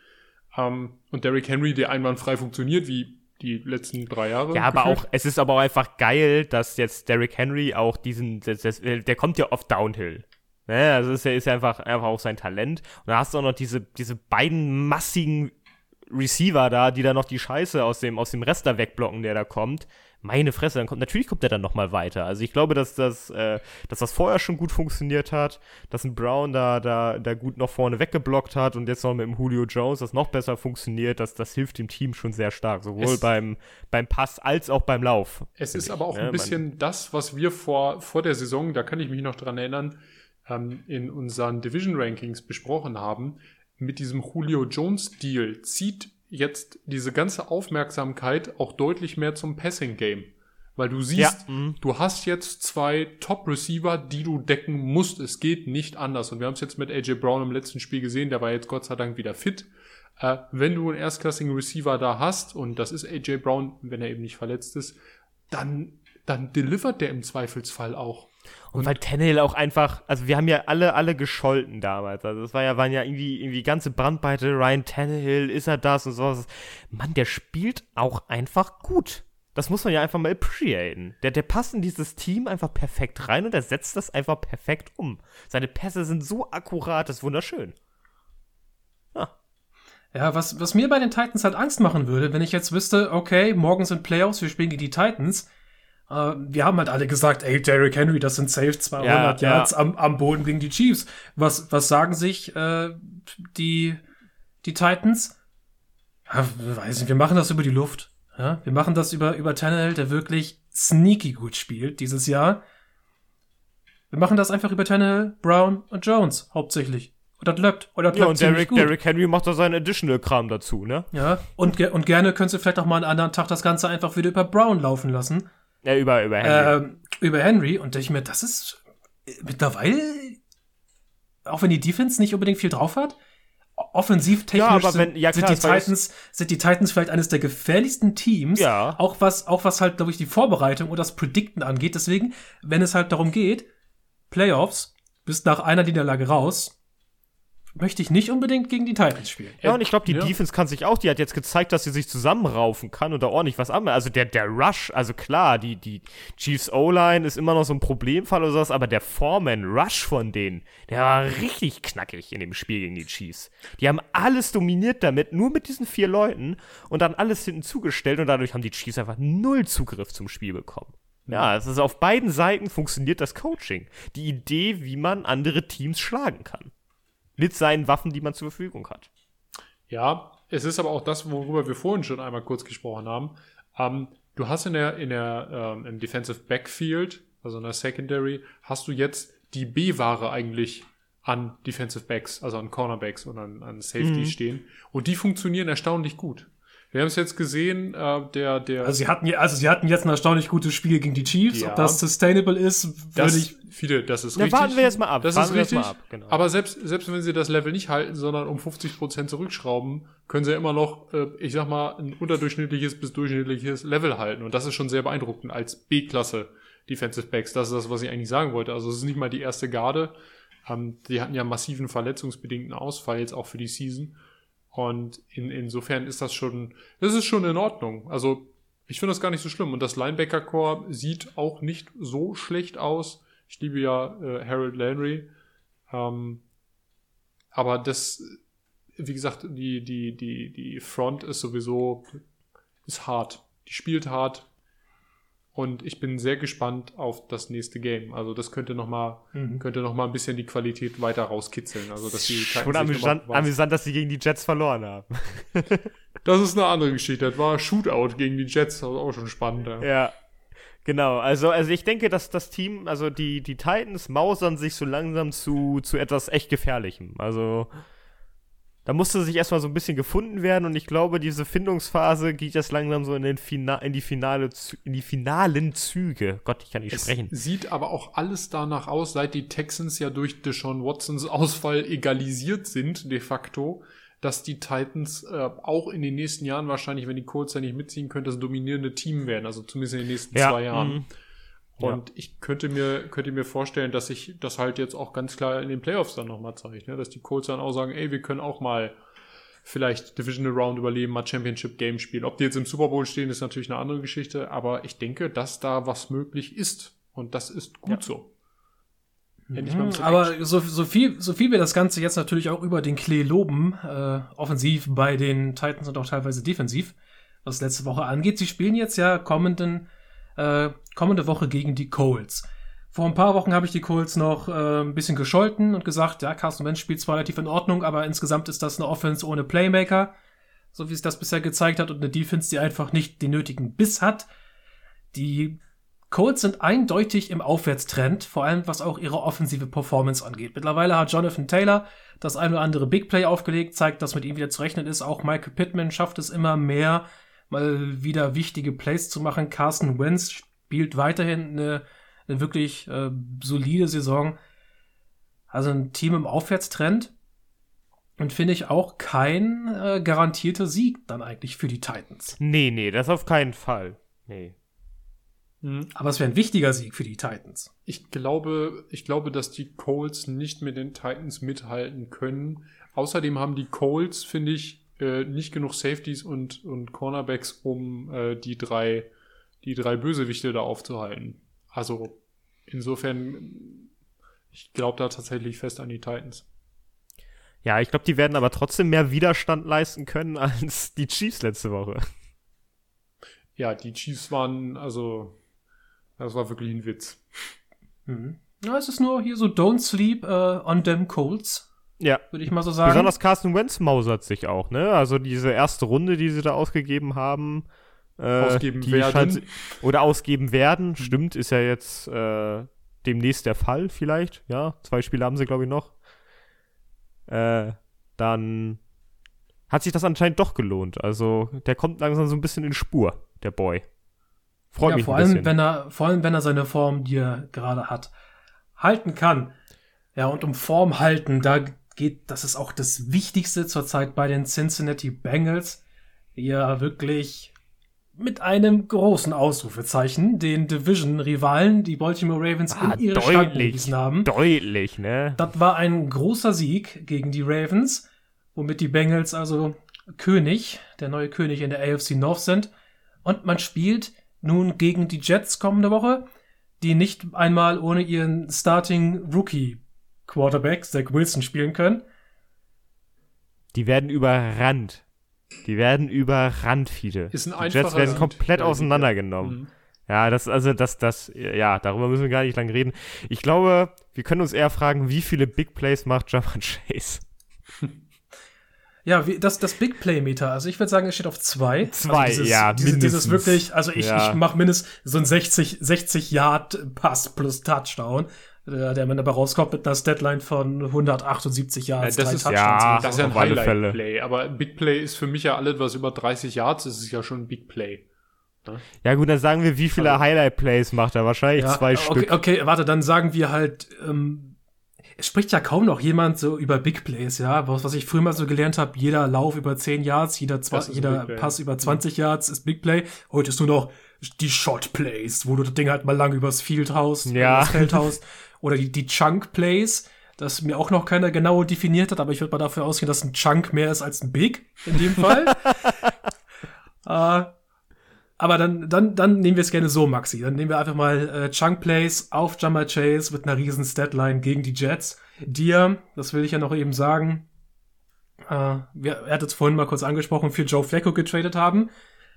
Ähm, und Derrick Henry, der einwandfrei funktioniert, wie die letzten drei Jahre. Ja, aber auch, es ist aber auch einfach geil, dass jetzt Derrick Henry auch diesen, das, das, der kommt ja oft Downhill. Ne? Also ist ja, ist einfach, einfach auch sein Talent. Und da hast du auch noch diese, diese beiden massigen Receiver da, die da noch die Scheiße aus dem, aus dem Rest da wegblocken, der da kommt meine Fresse, dann kommt, natürlich kommt er dann nochmal weiter. Also ich glaube, dass das, äh, dass das vorher schon gut funktioniert hat, dass ein Brown da, da, da gut noch vorne weggeblockt hat und jetzt noch mit dem Julio Jones das noch besser funktioniert, das, das hilft dem Team schon sehr stark, sowohl beim, beim Pass als auch beim Lauf. Es ist aber auch ne? ein bisschen Man, das, was wir vor, vor der Saison, da kann ich mich noch dran erinnern, ähm, in unseren Division Rankings besprochen haben. Mit diesem Julio Jones Deal zieht jetzt diese ganze Aufmerksamkeit auch deutlich mehr zum Passing-Game. Weil du siehst, ja. Mhm. du hast jetzt zwei Top-Receiver, die du decken musst. Es geht nicht anders. Und wir haben es jetzt mit AJ Brown im letzten Spiel gesehen, der war jetzt Gott sei Dank wieder fit. Äh, wenn du einen erstklassigen Receiver da hast, und das ist AJ Brown, wenn er eben nicht verletzt ist, dann dann delivert der im Zweifelsfall auch. Und, weil Tannehill auch einfach, also wir haben ja alle, alle gescholten damals. Also es war ja, waren ja irgendwie, irgendwie ganze Brandweite, Ryan Tannehill, ist er das und sowas. Mann, der spielt auch einfach gut. Das muss man ja einfach mal appreciaten. Der, der passt in dieses Team einfach perfekt rein und er setzt das einfach perfekt um. Seine Pässe sind so akkurat, das ist wunderschön. Ja. Ja, was, was mir bei den Titans halt Angst machen würde, wenn ich jetzt wüsste, okay, morgen sind Playoffs, wir spielen gegen die Titans. Äh, wir haben halt alle gesagt, ey, Derrick Henry, das sind safe 200 ja, Yards ja. Am, am Boden gegen die Chiefs. Was, was sagen sich äh, die, die Titans? Ja, weiß nicht, wir machen das über die Luft. Ja, wir machen das über, über Tannehill, der wirklich sneaky gut spielt dieses Jahr. Wir machen das einfach über Tannehill, Brown und Jones hauptsächlich. Und das läuft. Und das ja, und Derrick, Derrick Henry macht da seinen Additional-Kram dazu, ne? Ja, und, und gerne könntest du vielleicht auch mal einen anderen Tag das Ganze einfach wieder über Brown laufen lassen. Ja, über, über Henry. Äh, über Henry. Und ich mir, das ist mittlerweile, auch wenn die Defense nicht unbedingt viel drauf hat, offensivtechnisch ja, wenn, ja, klar, sind, die Titans, sind die Titans vielleicht eines der gefährlichsten Teams. Ja. Auch was, auch was halt, glaube ich, die Vorbereitung und das Predikten angeht. Deswegen, wenn es halt darum geht, Playoffs, bist nach einer Niederlage raus, möchte ich nicht unbedingt gegen die Titans spielen. Ja, und ich glaube, die ja. Defense kann sich auch, die hat jetzt gezeigt, dass sie sich zusammenraufen kann und da ordentlich was anmacht. Also der, der Rush, also klar, die, die Chiefs O-Line ist immer noch so ein Problemfall oder sowas, aber der Foreman Rush von denen, der war richtig knackig in dem Spiel gegen die Chiefs. Die haben alles dominiert damit, nur mit diesen vier Leuten und dann alles hinten zugestellt und dadurch haben die Chiefs einfach null Zugriff zum Spiel bekommen. Ja, es ist auf beiden Seiten funktioniert das Coaching. Die Idee, wie man andere Teams schlagen kann mit seinen Waffen, die man zur Verfügung hat. Ja, es ist aber auch das, worüber wir vorhin schon einmal kurz gesprochen haben. Ähm, du hast in der, in der, ähm, im Defensive Backfield, also in der Secondary, hast du jetzt die B-Ware eigentlich an Defensive Backs, also an Cornerbacks und an, an Safety mhm. stehen. Und die funktionieren erstaunlich gut. Wir haben es jetzt gesehen, äh, der, der. Also sie hatten, also sie hatten jetzt ein erstaunlich gutes Spiel gegen die Chiefs. Ja. Ob das sustainable ist, würde ich. Viele, das ist Na, richtig. warten wir jetzt mal ab. Das warten ist richtig. Ab, genau. Aber selbst, selbst wenn sie das Level nicht halten, sondern um 50 Prozent zurückschrauben, können sie ja immer noch, äh, ich sag mal, ein unterdurchschnittliches bis durchschnittliches Level halten. Und das ist schon sehr beeindruckend als B-Klasse Defensive Backs. Das ist das, was ich eigentlich sagen wollte. Also es ist nicht mal die erste Garde. Ähm, die hatten ja massiven verletzungsbedingten Ausfall jetzt auch für die Season. Und in, insofern ist das schon, das ist schon in Ordnung. Also ich finde das gar nicht so schlimm. Und das Linebacker-Core sieht auch nicht so schlecht aus. Ich liebe ja äh, Harold Landry. Ähm, aber das, wie gesagt, die, die, die, die Front ist sowieso, ist hart. Die spielt hart. Und ich bin sehr gespannt auf das nächste Game. Also das könnte noch mal, mhm. könnte noch mal ein bisschen die Qualität weiter rauskitzeln. Also dass die Schon amüsant, amüsant, dass sie gegen die Jets verloren haben. das ist eine andere Geschichte. Das war Shootout gegen die Jets, das auch schon spannend. Ja. ja. Genau, also, also ich denke, dass das Team, also die, die Titans mausern sich so langsam zu, zu etwas echt Gefährlichem. Also da musste sich erstmal so ein bisschen gefunden werden und ich glaube, diese Findungsphase geht jetzt langsam so in, den Fina in, die, finale, in die finalen Züge. Gott, ich kann nicht es sprechen. Sieht aber auch alles danach aus, seit die Texans ja durch Deshaun Watsons Ausfall egalisiert sind, de facto, dass die Titans äh, auch in den nächsten Jahren wahrscheinlich, wenn die Colts ja nicht mitziehen können, das dominierende Team werden, also zumindest in den nächsten ja, zwei Jahren. Und ja. ich könnte mir, könnte mir vorstellen, dass sich das halt jetzt auch ganz klar in den Playoffs dann nochmal zeigt, ne? dass die Colts dann auch sagen, ey, wir können auch mal vielleicht Divisional Round überleben, mal Championship Game spielen. Ob die jetzt im Super Bowl stehen, ist natürlich eine andere Geschichte, aber ich denke, dass da was möglich ist. Und das ist gut ja. so. Mhm, aber so, so, viel, so viel wir das Ganze jetzt natürlich auch über den Klee loben, äh, offensiv bei den Titans und auch teilweise defensiv, was letzte Woche angeht. Sie spielen jetzt ja kommenden äh, kommende Woche gegen die Colts. Vor ein paar Wochen habe ich die Colts noch äh, ein bisschen gescholten und gesagt, ja, Carson Wentz spielt zwar relativ in Ordnung, aber insgesamt ist das eine Offense ohne Playmaker, so wie es das bisher gezeigt hat, und eine Defense, die einfach nicht den nötigen Biss hat. Die Colts sind eindeutig im Aufwärtstrend, vor allem was auch ihre offensive Performance angeht. Mittlerweile hat Jonathan Taylor das ein oder andere Big Play aufgelegt, zeigt, dass mit ihm wieder zu rechnen ist. Auch Michael Pittman schafft es immer mehr, mal wieder wichtige Plays zu machen. Carson Wentz spielt weiterhin eine, eine wirklich äh, solide Saison. Also ein Team im Aufwärtstrend. Und finde ich auch kein äh, garantierter Sieg dann eigentlich für die Titans. Nee, nee, das auf keinen Fall. Nee. Mhm. Aber es wäre ein wichtiger Sieg für die Titans. Ich glaube, ich glaube, dass die Colts nicht mit den Titans mithalten können. Außerdem haben die Colts, finde ich, äh, nicht genug Safeties und, und Cornerbacks, um äh, die drei, die drei Bösewichte da aufzuhalten. Also insofern, ich glaube da tatsächlich fest an die Titans. Ja, ich glaube, die werden aber trotzdem mehr Widerstand leisten können als die Chiefs letzte Woche. Ja, die Chiefs waren, also, das war wirklich ein Witz. Mhm. Ja, es ist nur hier so Don't sleep äh, on them Colts, Ja. würde ich mal so sagen. Besonders Carsten Wentz mausert sich auch, ne? Also diese erste Runde, die sie da ausgegeben haben. Äh, Ausgeben die werden. scheint- oder ausgeben werden, stimmt, ist ja jetzt äh, demnächst der Fall vielleicht. Ja, zwei Spiele haben sie, glaube ich, noch. Äh, dann hat sich das anscheinend doch gelohnt. Also der kommt langsam so ein bisschen in Spur, der Boy. Freut ja, mich vor ein allem, bisschen. wenn er, vor allem, wenn er seine Form, die er gerade hat, halten kann. Ja, und um Form halten, da geht, das ist auch das Wichtigste zurzeit bei den Cincinnati Bengals, ja wirklich mit einem großen Ausrufezeichen den Division-Rivalen, die Baltimore Ravens, Ah, in ihre deutlich, gewiesen haben. deutlich, ne? Das war ein großer Sieg gegen die Ravens, womit die Bengals also König, der neue König in der AFC North sind. Und man spielt nun gegen die Jets kommende Woche, die nicht einmal ohne ihren Starting Rookie Quarterback Zach Wilson spielen können. Die werden überrannt. Die werden überrannt, viele. Ist ein Die Jets werden Sieg komplett der auseinandergenommen. Mhm. Ja, das, also, das, das, ja, darüber müssen wir gar nicht lange reden. Ich glaube, wir können uns eher fragen, wie viele Big Plays macht Jamar Chase? Ja, wie, das, das Big Play Meter, also ich würde sagen, es steht auf zwei. Zwei, also dieses, ja, Dieses, dieses mindestens. wirklich, also ich, Ja. ich mache mindestens so ein 60, 60 Yard Pass plus Touchdown, äh, der man dabei rauskommt mit einer Statline von 178 Yards, Ja, das drei ist- ja, so. Das ist ja ein. Highlight-Play, aber ein Big Play ist für mich ja alles, was über 30 Yards ist, ist ja schon ein Big Play. Ja, gut, dann sagen wir, wie viele Also- Highlight-Plays macht er? Wahrscheinlich Ja, zwei okay, Stück. Okay, warte, dann sagen wir halt, ähm, es spricht ja kaum noch jemand so über Big Plays, ja. Was, was ich früher mal so gelernt habe, jeder Lauf über 10 Yards, jeder, jeder. Pass über 20 Yards ist Big Play. Heute ist nur noch die Shot Plays, wo du das Ding halt mal lang übers Field haust, Ja. übers Feld haust. Oder die, die Chunk Plays, das mir auch noch keiner genau definiert hat, aber ich würde mal dafür ausgehen, dass ein Chunk mehr ist als ein Big in dem Fall. äh, aber dann, dann, dann nehmen wir es gerne so, Maxi. Dann nehmen wir einfach mal äh, Chunk Plays auf Jammer Chase mit einer riesen Statline gegen die Jets. Dir, das will ich ja noch eben sagen, äh, wir, er hat es vorhin mal kurz angesprochen, für Joe Flacco getradet haben.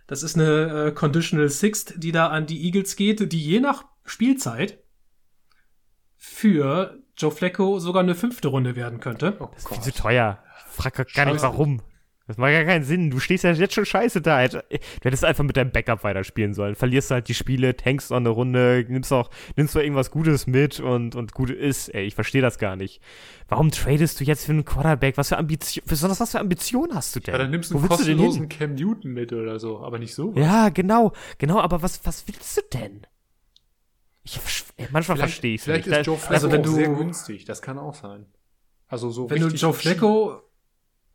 Das ist eine äh, Conditional Sixth, die da an die Eagles geht, die je nach Spielzeit für Joe Flacco sogar eine fünfte Runde werden könnte. Oh Das ist viel zu teuer. Ich frag gar gar nicht, Scheiße. warum. Das macht gar keinen Sinn. Du stehst ja jetzt schon scheiße da. Du hättest einfach mit deinem Backup weiterspielen sollen. Verlierst halt die Spiele, tankst noch eine Runde, nimmst auch, nimmst noch irgendwas Gutes mit und, und gut ist. Ey, ich verstehe das gar nicht. Warum tradest du jetzt für einen Quarterback? Was für Ambition, besonders was für Ambition hast du denn? Ja, dann nimmst du Wo einen du kostenlosen hin? Cam Newton mit oder so, aber nicht so. Ja, genau, genau, aber was, was willst du denn? Ich, manchmal verstehe ich es Vielleicht nicht. ist Joe Da- Flacco also wenn auch du- sehr günstig, das kann auch sein. Also so Wenn du Joe. Flacco,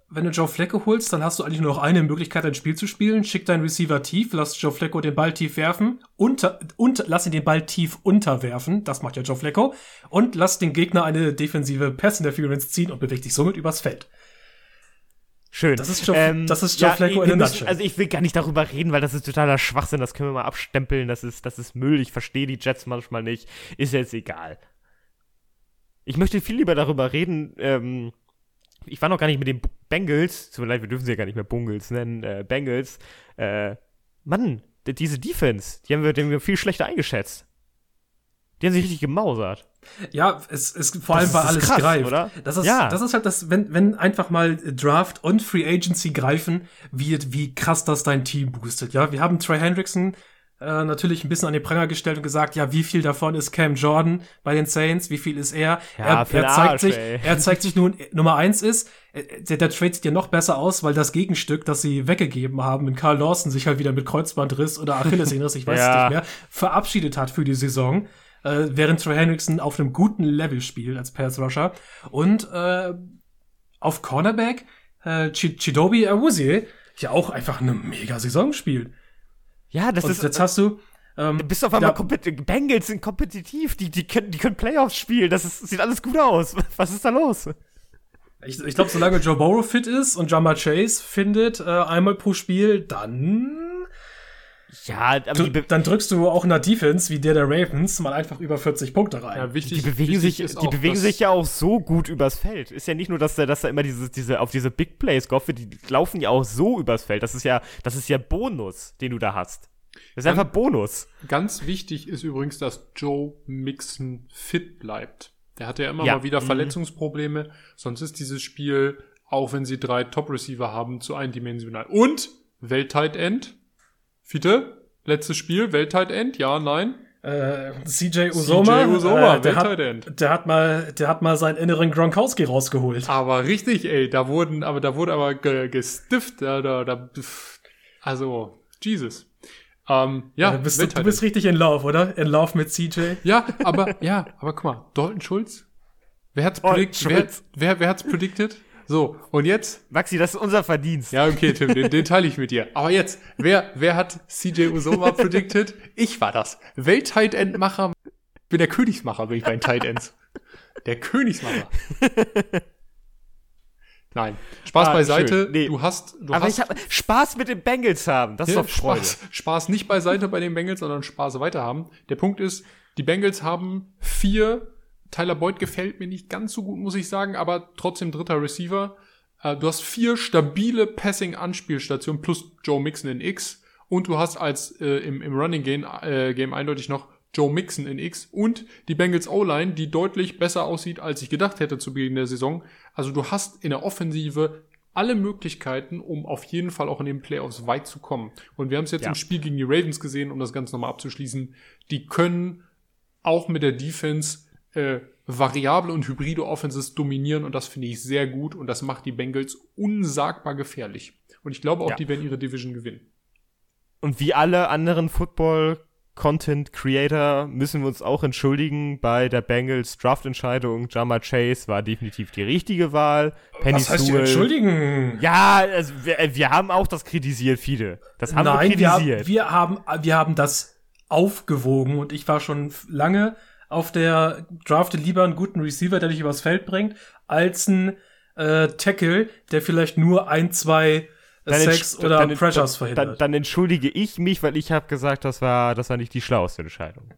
wenn du Joe Flacco holst, dann hast du eigentlich nur noch eine Möglichkeit, ein Spiel zu spielen. Schick deinen Receiver tief, lass Joe Flacco den Ball tief werfen, unter, und lass ihn den Ball tief unterwerfen. Das macht ja Joe Flacco. Und lass den Gegner eine defensive Pass Interference ziehen und bewegt dich somit übers Feld. Schön. Das ist Joe- das ist Joe Flacco wir in a nutshell. Also ich will gar nicht darüber reden, weil das ist totaler Schwachsinn. Das können wir mal abstempeln. Das ist, das ist Müll. Ich verstehe die Jets manchmal nicht. Ist jetzt egal. Ich möchte viel lieber darüber reden. Ähm, ich war noch gar nicht mit den Bengals. Tut mir leid, wir dürfen sie ja gar nicht mehr Bungles nennen. Äh, Bengals. Äh, Mann, diese Defense, die haben wir, die haben wir viel schlechter eingeschätzt. Die haben sich richtig gemausert. Ja, es, es vor allem war alles krass, greift. oder? Das ist, Ja. das ist halt das, wenn, wenn einfach mal Draft und Free Agency greifen, wie, wie krass das dein Team boostet. Ja, wir haben Trey Hendrickson äh, natürlich ein bisschen an den Pranger gestellt und gesagt, ja, wie viel davon ist Cam Jordan bei den Saints, wie viel ist er? Ja, er, er zeigt Arsch, sich, ey. er zeigt sich nun Nummer eins ist, äh, der, der Trade sieht ja noch besser aus, weil das Gegenstück, das sie weggegeben haben, mit Carl Lawson sich halt wieder mit Kreuzbandriss oder Achillessehnenriss, ich weiß es Ja. nicht mehr, verabschiedet hat für die Saison, äh, während Trey Hendrickson auf einem guten Level spielt als Pass Rusher und äh, auf Cornerback äh, Ch Chidobi Awuzie ja auch einfach eine mega Saison spielt. Ja, das Und ist. jetzt hast du Ähm, Du bist auf einmal kompetitiv. Bengals sind kompetitiv. Die, die, können, die können Playoffs spielen. Das ist, sieht alles gut aus. Was ist da los? Ich, ich glaube, solange Joe Burrow fit ist und Jama Chase findet äh, einmal pro Spiel, dann, Ja, aber du, die, dann drückst du auch in der Defense wie der der Ravens mal einfach über 40 Punkte rein. Ja, die wichtig, bewegen, wichtig sich, ist die auch, bewegen sich ja auch so gut übers Feld. Ist ja nicht nur, dass da, dass da immer diese, diese, auf diese Big Plays wird, die laufen ja auch so übers Feld. Das ist ja, das ist ja Bonus, den du da hast. Das ist einfach Bonus. Ganz wichtig ist übrigens, dass Joe Mixon fit bleibt. Der hatte ja immer Ja. mal wieder Mhm. Verletzungsprobleme. Sonst ist dieses Spiel, auch wenn sie drei Top-Receiver haben, zu eindimensional. Und Welt-Tight End. Fiete, letztes Spiel, Welt-Tight End, ja, nein. Äh, CJ Usoma, CJ Uzomah, äh, der, hat, der hat mal, der hat mal seinen inneren Gronkowski rausgeholt. Aber richtig, ey, da wurden, aber da wurde aber ge gestifft, da, da, da, also, Jesus. Ähm, ja, Äh, bist du, bist richtig in Love, oder? In Love mit CJ. Ja, aber, ja, aber guck mal, Dalton Schulz? Wer hat's, Dalton predict, wer, wer, wer hat's predicted? So, und jetzt? Maxi, das ist unser Verdienst. Ja, okay, Tim, den, den teile ich mit dir. Aber jetzt, wer, wer hat CJ Usoma predicted? Ich war das. Welt-Tight-End-Macher. Ich bin der Königsmacher, bin ich bei den Tight Ends. Der Königsmacher. Nein, Spaß Ah, beiseite. Nee. Du hast, du Aber hast ich habe Spaß mit den Bengals haben. Das ist doch Freude. Spaß, Spaß nicht beiseite bei den Bengals, sondern Spaß weiter haben. Der Punkt ist, die Bengals haben vier. Tyler Boyd gefällt mir nicht ganz so gut, muss ich sagen, aber trotzdem dritter Receiver. Äh, du hast vier stabile Passing-Anspielstationen plus Joe Mixon in X. Und du hast als äh, im, im Running Game, äh, Game eindeutig noch Joe Mixon in X und die Bengals O-Line, die deutlich besser aussieht, als ich gedacht hätte zu Beginn der Saison. Also du hast in der Offensive alle Möglichkeiten, um auf jeden Fall auch in den Playoffs weit zu kommen. Und wir haben es jetzt Ja. im Spiel gegen die Ravens gesehen, um das Ganze nochmal abzuschließen. Die können auch mit der Defense äh, variable und hybride Offenses dominieren und das finde ich sehr gut und das macht die Bengals unsagbar gefährlich. Und ich glaube auch, Ja. die werden ihre Division gewinnen. Und wie alle anderen Football-Content-Creator müssen wir uns auch entschuldigen bei der Bengals Draft-Entscheidung. Jama Chase war definitiv die richtige Wahl. Penny Was heißt Sewell. entschuldigen? Ja, also wir, äh, wir haben auch das kritisiert, viele. Das haben Nein, wir wir haben, kritisiert. wir, haben, wir haben das aufgewogen und ich war schon lange auf der drafte lieber einen guten Receiver, der dich übers Feld bringt, als ein äh, Tackle, der vielleicht nur ein, zwei äh, Dann entsch- oder dann- Pressures dann, verhindert. Dann, dann entschuldige ich mich, weil ich habe gesagt, das war, das war nicht die schlauste Entscheidung.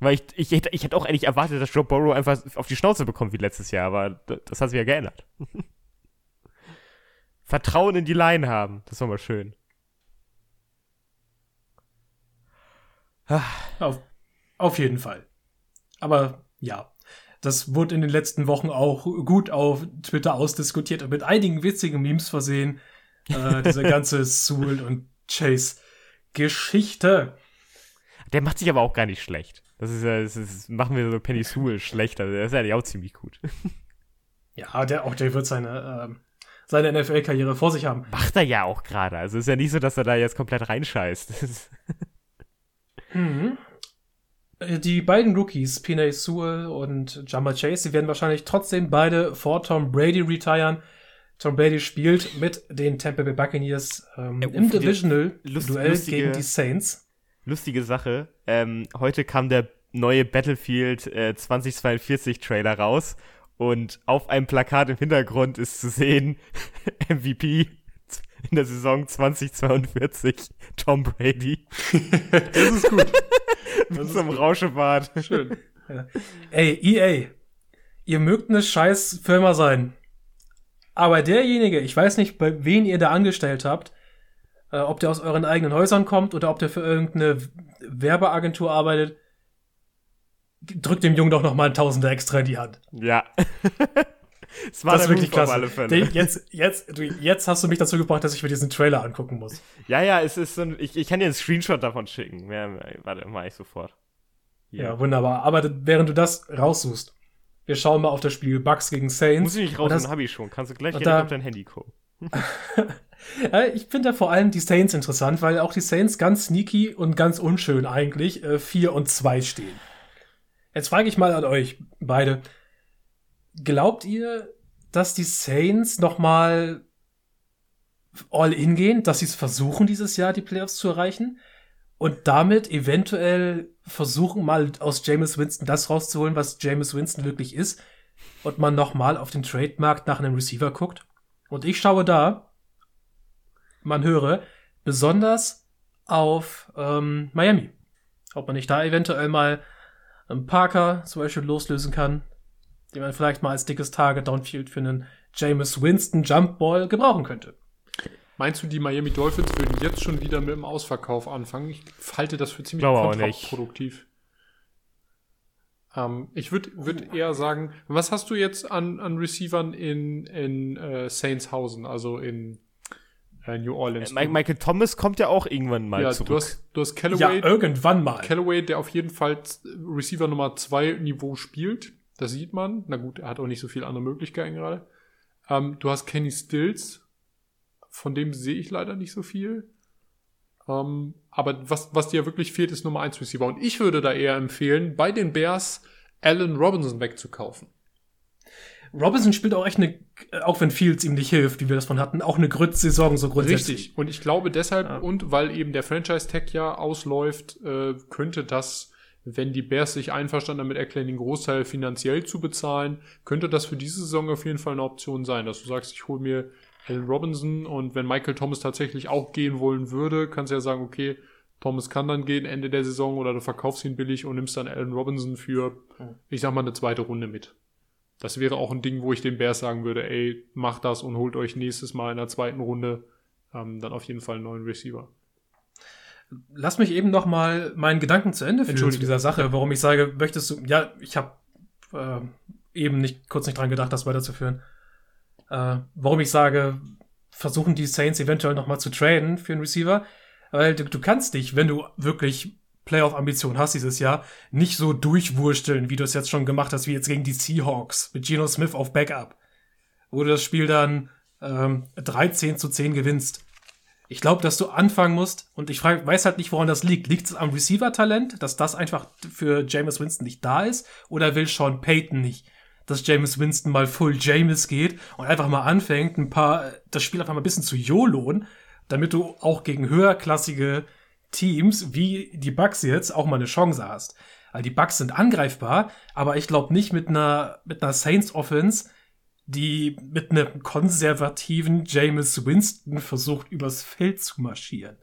Weil ich, ich, hätte, ich hätte auch eigentlich erwartet, dass Joe Burrow einfach auf die Schnauze bekommt wie letztes Jahr, aber das hat sich ja geändert. Vertrauen in die Line haben, das war mal schön. Auf, auf jeden Fall. Aber ja, das wurde in den letzten Wochen auch gut auf Twitter ausdiskutiert und mit einigen witzigen Memes versehen. Äh, diese ganze Sewell und Chase Geschichte. Der macht sich aber auch gar nicht schlecht. Das ist ja, das ist, machen wir so Penny Sewell schlechter. Der ist ja auch ziemlich gut. Ja, der auch der wird seine ähm, seine NFL-Karriere vor sich haben. Macht er ja auch gerade. Also ist ja nicht so, dass er da jetzt komplett reinscheißt. Äh, Die beiden Rookies, Pinay Sewell und Jama Chase, die werden wahrscheinlich trotzdem beide vor Tom Brady retiren. Tom Brady spielt mit den Tampa Bay Buccaneers ähm, Äh, im Divisional-Duell lustige- gegen die Saints. lustige Sache. Ähm, heute kam der neue Battlefield äh, 2042 Trailer raus und auf einem Plakat im Hintergrund ist zu sehen MVP in der Saison 2042 Tom Brady Das ist gut. mit so einem Rauschebart. Schön. Ey, EA, ihr mögt eine scheiß Firma sein. Aber derjenige, ich weiß nicht, bei wen ihr da angestellt habt, äh, ob der aus euren eigenen Häusern kommt oder ob der für irgendeine Werbeagentur arbeitet, drückt dem Jungen doch noch mal ein Tausender extra in die Hand. Ja. Es war das wirklich Move auf klasse. alle Fälle. Den- Jetzt, jetzt, du, jetzt hast du mich dazu gebracht, dass ich mir diesen Trailer angucken muss. Ja, ja, es ist so ein, ich, ich kann dir einen Screenshot davon schicken. Ja, warte, mach ich sofort. Ja, wunderbar. Aber während du das raussuchst, wir schauen mal auf das Spiel Bucks gegen Saints. Muss ich nicht raus, das- dann hab ich schon. Kannst du gleich direkt da- auf dein Handy gucken. Ja, ich finde da vor allem die Saints interessant, weil auch die Saints ganz sneaky und ganz unschön eigentlich äh, 4 und 2 stehen. Jetzt frage ich mal an euch beide. Glaubt ihr, dass die Saints noch mal all in gehen, dass sie es versuchen, dieses Jahr die Playoffs zu erreichen? und damit eventuell versuchen, mal aus Jameis Winston das rauszuholen, was Jameis Winston wirklich ist und man nochmal auf den Trademarkt nach einem Receiver guckt. Und ich schaue da, man höre, besonders auf ähm, Miami. Ob man nicht da eventuell mal einen Parker zum Beispiel loslösen kann, den man vielleicht mal als dickes Target Downfield für einen Jameis Winston Jumpball gebrauchen könnte. Meinst du, die Miami Dolphins würden jetzt schon wieder mit dem Ausverkauf anfangen? Ich halte das für ziemlich Glaube auch kontraproduktiv. Ähm, ich würde würd eher sagen, was hast du jetzt an, an Receivern in, in äh, Saintshausen, also in äh, New Orleans? Mike, Michael Thomas kommt ja auch irgendwann mal ja, zurück. du hast, du hast Callaway, Ja, irgendwann mal. Callaway, der auf jeden Fall Receiver Nummer 2 Niveau spielt. Das sieht man. Na gut, er hat auch nicht so viele andere Möglichkeiten gerade. Ähm, du hast Kenny Stills. Von dem sehe ich leider nicht so viel. Ähm, aber was, was dir wirklich fehlt, ist Nummer 1 Receiver. Und ich würde da eher empfehlen, bei den Bears Allen Robinson wegzukaufen. Robinson spielt auch echt eine, auch wenn Fields ihm nicht hilft, wie wir das von hatten, auch eine Grütz-Saison so grundsätzlich. Richtig. Und ich glaube deshalb, Ja. und weil eben der Franchise-Tag ja ausläuft, äh, könnte das, wenn die Bears sich einverstanden damit erklären, den Großteil finanziell zu bezahlen, könnte das für diese Saison auf jeden Fall eine Option sein, dass du sagst, ich hole mir Allen Robinson und wenn Michael Thomas tatsächlich auch gehen wollen würde, kannst du ja sagen, okay, Thomas kann dann gehen Ende der Saison oder du verkaufst ihn billig und nimmst dann Allen Robinson für, ich sag mal, eine zweite Runde mit. Das wäre auch ein Ding, wo ich den Bears sagen würde, ey, macht das und holt euch nächstes Mal in der zweiten Runde ähm, dann auf jeden Fall einen neuen Receiver. Lass mich eben noch mal meinen Gedanken zu Ende führen zu dieser Sache, warum ich sage, möchtest du, ja, ich habe äh, eben nicht kurz nicht dran gedacht, das weiterzuführen. Äh, warum ich sage, versuchen die Saints eventuell noch mal zu traden für einen Receiver, weil du, du kannst dich, wenn du wirklich Playoff-Ambitionen hast dieses Jahr, nicht so durchwursteln, wie du es jetzt schon gemacht hast, wie jetzt gegen die Seahawks mit Geno Smith auf Backup, wo du das Spiel dann ähm, 13 zu 10 gewinnst. Ich glaube, dass du anfangen musst, und ich frag, weiß halt nicht, woran das liegt. Liegt es am Receiver-Talent, dass das einfach für Jameis Winston nicht da ist? Oder will Sean Payton nicht, dass Jameis Winston mal full Jameis geht und einfach mal anfängt, ein paar, das Spiel einfach mal ein bisschen zu YOLOen, damit du auch gegen höherklassige Teams wie die Bucks jetzt auch mal eine Chance hast. Weil die Bucks sind angreifbar, aber ich glaube nicht mit einer, mit einer Saints Offense, die mit einem konservativen Jameis Winston versucht, übers Feld zu marschieren.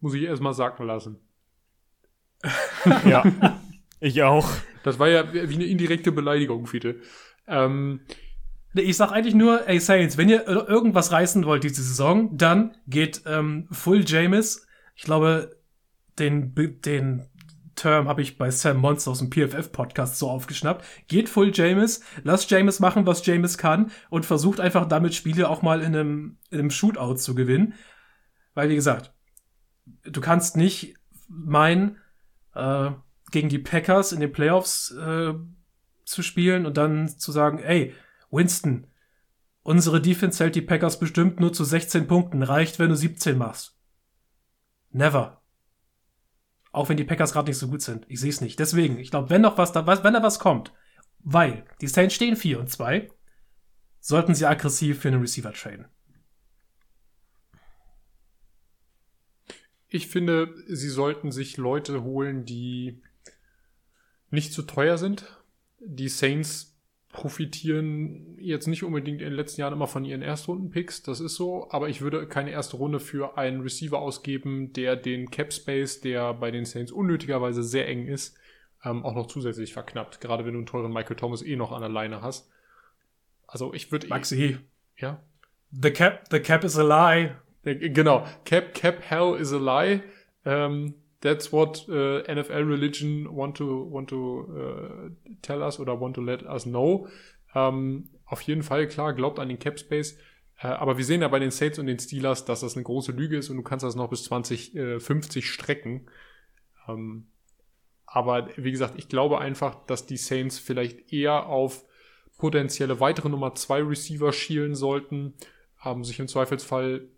Muss ich erstmal sagen lassen. ja. Ich auch. Das war ja wie eine indirekte Beleidigung, Fiete. Ähm, Nee, Ich sag eigentlich nur, ey Saints, wenn ihr ir- irgendwas reißen wollt diese Saison, dann geht ähm, Full Jameis. Ich glaube, den, den Term habe ich bei Sam Monster aus dem PFF-Podcast so aufgeschnappt. Geht Full Jameis, lasst Jameis machen, was Jameis kann und versucht einfach damit Spiele auch mal in einem, in einem Shootout zu gewinnen. Weil, wie gesagt, du kannst nicht meinen, äh, gegen die Packers in den Playoffs äh, zu spielen und dann zu sagen, ey, Winston, unsere Defense hält die Packers bestimmt nur zu 16 Punkten. Reicht, wenn du 17 machst. Never. Auch wenn die Packers gerade nicht so gut sind. Ich sehe es nicht. Deswegen, ich glaube, wenn noch was da, wenn da was kommt, weil die Saints stehen 4 und 2, sollten sie aggressiv für einen Receiver traden. ich finde, sie sollten sich Leute holen, die nicht zu teuer sind. Die Saints profitieren jetzt nicht unbedingt in den letzten Jahren immer von ihren Erstrunden-Picks, das ist so, aber ich würde keine erste Runde für einen Receiver ausgeben, der den Cap Space, der bei den Saints unnötigerweise sehr eng ist, ähm, auch noch zusätzlich verknappt. Gerade wenn du einen teuren Michael Thomas eh noch an der Leine hast. Also ich würde Maxi, ja, the cap, the cap is a lie. äh, Genau. Cap, Cap Hell is a lie. Um, that's what uh, NFL religion want to want to uh, tell us oder want to let us know. Um, auf jeden Fall klar, glaubt an den Cap Space. Äh, aber wir sehen ja bei den Saints und den Steelers, dass das eine große Lüge ist und du kannst das noch bis 2050 strecken. Ähm, aber wie gesagt, ich glaube einfach, dass die Saints vielleicht eher auf potenzielle weitere Nummer 2 Receiver schielen sollten, ähm, sich im Zweifelsfall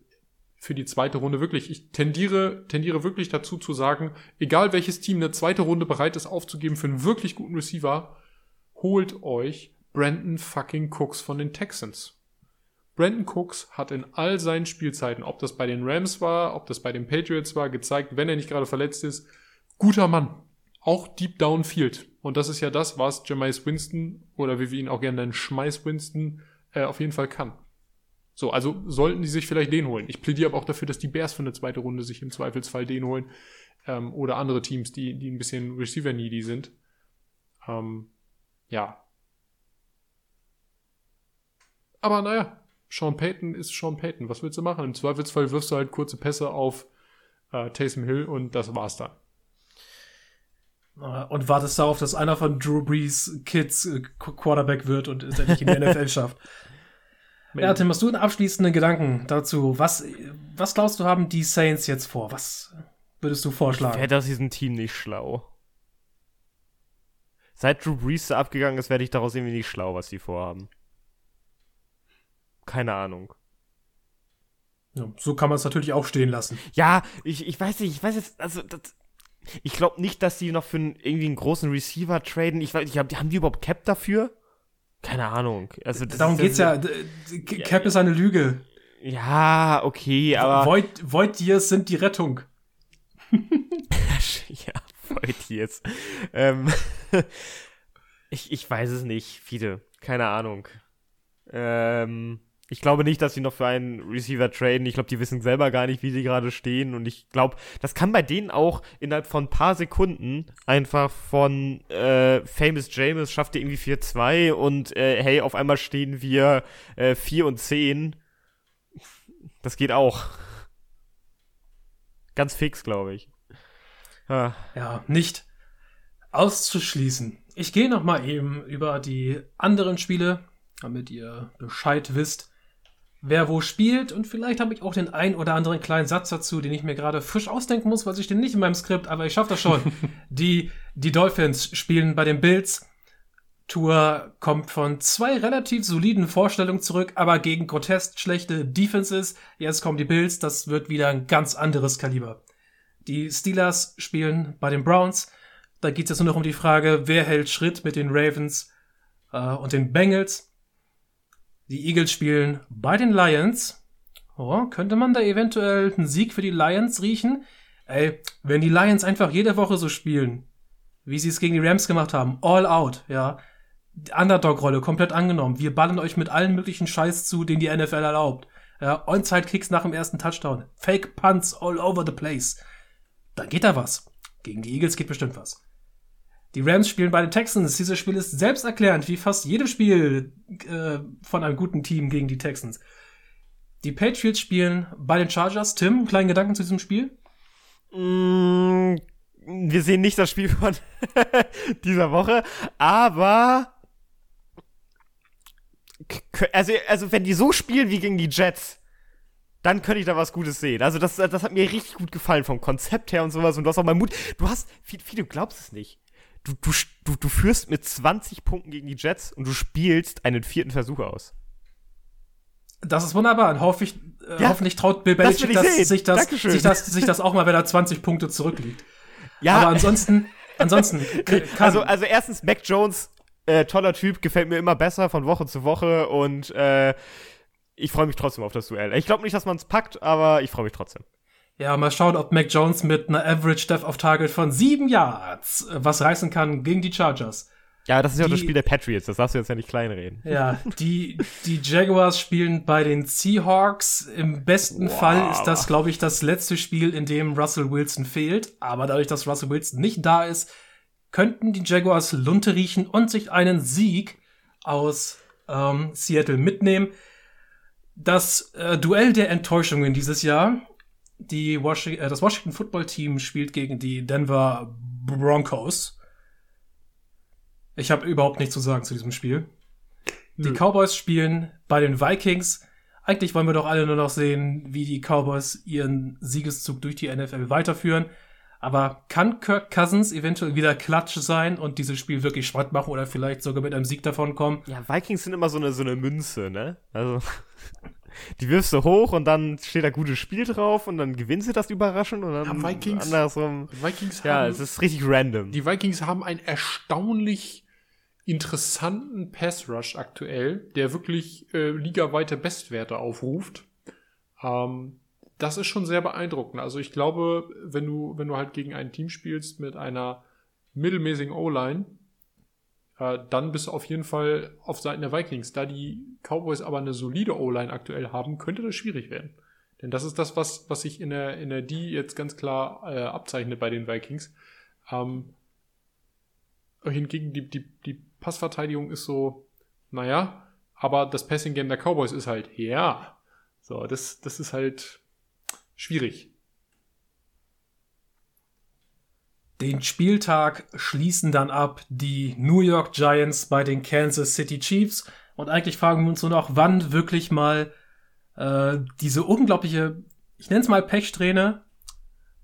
für die zweite Runde wirklich, ich tendiere, tendiere wirklich dazu zu sagen, egal welches Team eine zweite Runde bereit ist aufzugeben für einen wirklich guten Receiver, holt euch Brandon fucking Cooks von den Texans. Brandon Cooks hat in all seinen Spielzeiten, ob das bei den Rams war, ob das bei den Patriots war, gezeigt, wenn er nicht gerade verletzt ist, guter Mann. Auch deep downfield. Und das ist ja das, was Jamais Winston oder wie wir ihn auch gerne nennen, Schmeiß Winston äh, auf jeden Fall kann. So, also sollten die sich vielleicht den holen. Ich plädiere aber auch dafür, dass die Bears für eine zweite Runde sich im Zweifelsfall den holen. Ähm, oder andere Teams, die, die ein bisschen Receiver-needy sind. Ähm, ja. Aber naja, Sean Payton ist Sean Payton. Was willst du machen? Im Zweifelsfall wirfst du halt kurze Pässe auf äh, Taysom Hill und das war's dann. Äh, und wartest darauf, dass einer von Drew Brees Kids äh, Quarterback wird und es endlich in die NFL schafft. Ja, Tim, hast du einen abschließenden Gedanken dazu? Was, was glaubst du, haben die Saints jetzt vor? Was würdest du vorschlagen? Wäre das diesem Team nicht schlau? Seit Drew Brees abgegangen ist, werde ich daraus irgendwie nicht schlau, was die vorhaben. Keine Ahnung. Ja, so kann man es natürlich auch stehen lassen. Ja, ich, ich weiß nicht, ich weiß jetzt, also das, ich glaube nicht, dass die noch für einen, irgendwie einen großen Receiver traden. Ich weiß, ich hab, haben die überhaupt Cap dafür? Keine Ahnung. Also Darum ist, geht's ja. Cap ja, ist eine Lüge. Ja, okay, aber. Void, Void Years sind die Rettung. ja, Void Years. ähm, ich, ich weiß es nicht, viele. Keine Ahnung. Ähm, ich glaube nicht, dass sie noch für einen Receiver traden. Ich glaube, die wissen selber gar nicht, wie sie gerade stehen. Und ich glaube, das kann bei denen auch innerhalb von ein paar Sekunden einfach von äh, Famous James schafft ihr irgendwie 4-2 und äh, hey, auf einmal stehen wir äh, 4 und 10. Das geht auch. Ganz fix, glaube ich. Ah. Ja, nicht auszuschließen. Ich gehe noch mal eben über die anderen Spiele, damit ihr Bescheid wisst wer wo spielt und vielleicht habe ich auch den ein oder anderen kleinen Satz dazu, den ich mir gerade frisch ausdenken muss, weil ich den nicht in meinem Skript, aber ich schaffe das schon. die, die Dolphins spielen bei den Bills. Tour kommt von zwei relativ soliden Vorstellungen zurück, aber gegen grotesk schlechte Defenses. Jetzt kommen die Bills, das wird wieder ein ganz anderes Kaliber. Die Steelers spielen bei den Browns. Da geht es jetzt nur noch um die Frage, wer hält Schritt mit den Ravens äh, und den Bengals. Die Eagles spielen bei den Lions. Oh, könnte man da eventuell einen Sieg für die Lions riechen? Ey, wenn die Lions einfach jede Woche so spielen, wie sie es gegen die Rams gemacht haben, all out, ja. Underdog-Rolle komplett angenommen. Wir ballen euch mit allen möglichen Scheiß zu, den die NFL erlaubt. Ja, Onside-Kicks nach dem ersten Touchdown. Fake Punts all over the place. Dann geht da was. Gegen die Eagles geht bestimmt was. Die Rams spielen bei den Texans. Dieses Spiel ist selbsterklärend, wie fast jedes Spiel äh, von einem guten Team gegen die Texans. Die Patriots spielen bei den Chargers. Tim, kleinen Gedanken zu diesem Spiel? Mm, wir sehen nicht das Spiel von dieser Woche, aber also, also wenn die so spielen wie gegen die Jets, dann könnte ich da was Gutes sehen. Also das, das hat mir richtig gut gefallen vom Konzept her und sowas. Und du hast auch mal Mut. Du hast, viel, viel, du glaubst es nicht du, du, du, du führst mit 20 Punkten gegen die Jets und du spielst einen vierten Versuch aus. Das ist wunderbar. Und hoffe ich, äh, ja, hoffentlich traut Bill Belichick das das, sich, das, sich, das, sich das auch mal, wenn er 20 Punkte zurückliegt. Ja. Aber ansonsten, ansonsten. also, also erstens, Mac Jones, äh, toller Typ, gefällt mir immer besser von Woche zu Woche und äh, ich freue mich trotzdem auf das Duell. Ich glaube nicht, dass man es packt, aber ich freue mich trotzdem. Ja, mal schauen, ob Mac Jones mit einer Average Death of Target von sieben Yards äh, was reißen kann gegen die Chargers. Ja, das ist ja das Spiel der Patriots, das darfst du jetzt ja nicht kleinreden. Ja, die, die Jaguars spielen bei den Seahawks. Im besten wow. Fall ist das, glaube ich, das letzte Spiel, in dem Russell Wilson fehlt. Aber dadurch, dass Russell Wilson nicht da ist, könnten die Jaguars Lunte riechen und sich einen Sieg aus ähm, Seattle mitnehmen. Das äh, Duell der Enttäuschungen dieses Jahr die Washington, äh, das Washington Football Team spielt gegen die Denver Broncos. Ich habe überhaupt nichts zu sagen zu diesem Spiel. Die Cowboys spielen bei den Vikings. Eigentlich wollen wir doch alle nur noch sehen, wie die Cowboys ihren Siegeszug durch die NFL weiterführen. Aber kann Kirk Cousins eventuell wieder Klatsch sein und dieses Spiel wirklich Schrott machen oder vielleicht sogar mit einem Sieg davon kommen? Ja, Vikings sind immer so eine, so eine Münze, ne? Also. Die wirfst du hoch und dann steht da gutes Spiel drauf und dann gewinnst du das überraschend und dann ja, Vikings, andersrum. Vikings ja, haben, es ist richtig random. Die Vikings haben ein erstaunlich interessanten Pass Rush aktuell, der wirklich äh, ligaweite Bestwerte aufruft. Ähm, das ist schon sehr beeindruckend. Also ich glaube, wenn du, wenn du halt gegen ein Team spielst mit einer mittelmäßigen O-Line, äh, dann bist du auf jeden Fall auf Seiten der Vikings. Da die Cowboys aber eine solide O-Line aktuell haben, könnte das schwierig werden. Denn das ist das, was, was sich in der, in der D jetzt ganz klar äh, abzeichnet bei den Vikings. Ähm, hingegen die, die, die Passverteidigung ist so, naja, aber das Passing Game der Cowboys ist halt, ja. So, das, das ist halt schwierig. Den Spieltag schließen dann ab die New York Giants bei den Kansas City Chiefs. Und eigentlich fragen wir uns nur noch, wann wirklich mal äh, diese unglaubliche, ich nenne es mal Pechsträhne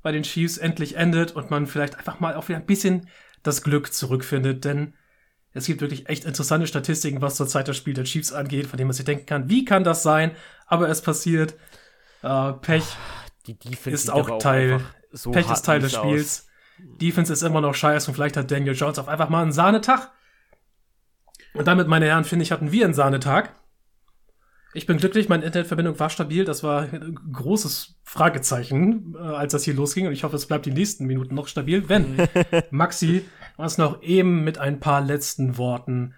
bei den Chiefs endlich endet und man vielleicht einfach mal auch wieder ein bisschen das Glück zurückfindet. Denn es gibt wirklich echt interessante Statistiken, was zur Zeit das Spiel der Chiefs angeht, von dem man sich denken kann, wie kann das sein? Aber es passiert. Äh, Pech Die Defense ist auch Teil. so Pech ist Teil des Spiels. Defense ist immer noch scheiße und vielleicht hat Daniel Jones auf einfach mal einen Sahnetag. Und damit, meine Herren, finde ich, hatten wir einen Sahnetag. Ich bin glücklich, meine Internetverbindung war stabil. Das war ein großes Fragezeichen, äh, als das hier losging. Und ich hoffe, es bleibt die nächsten Minuten noch stabil, wenn Maxi uns noch eben mit ein paar letzten Worten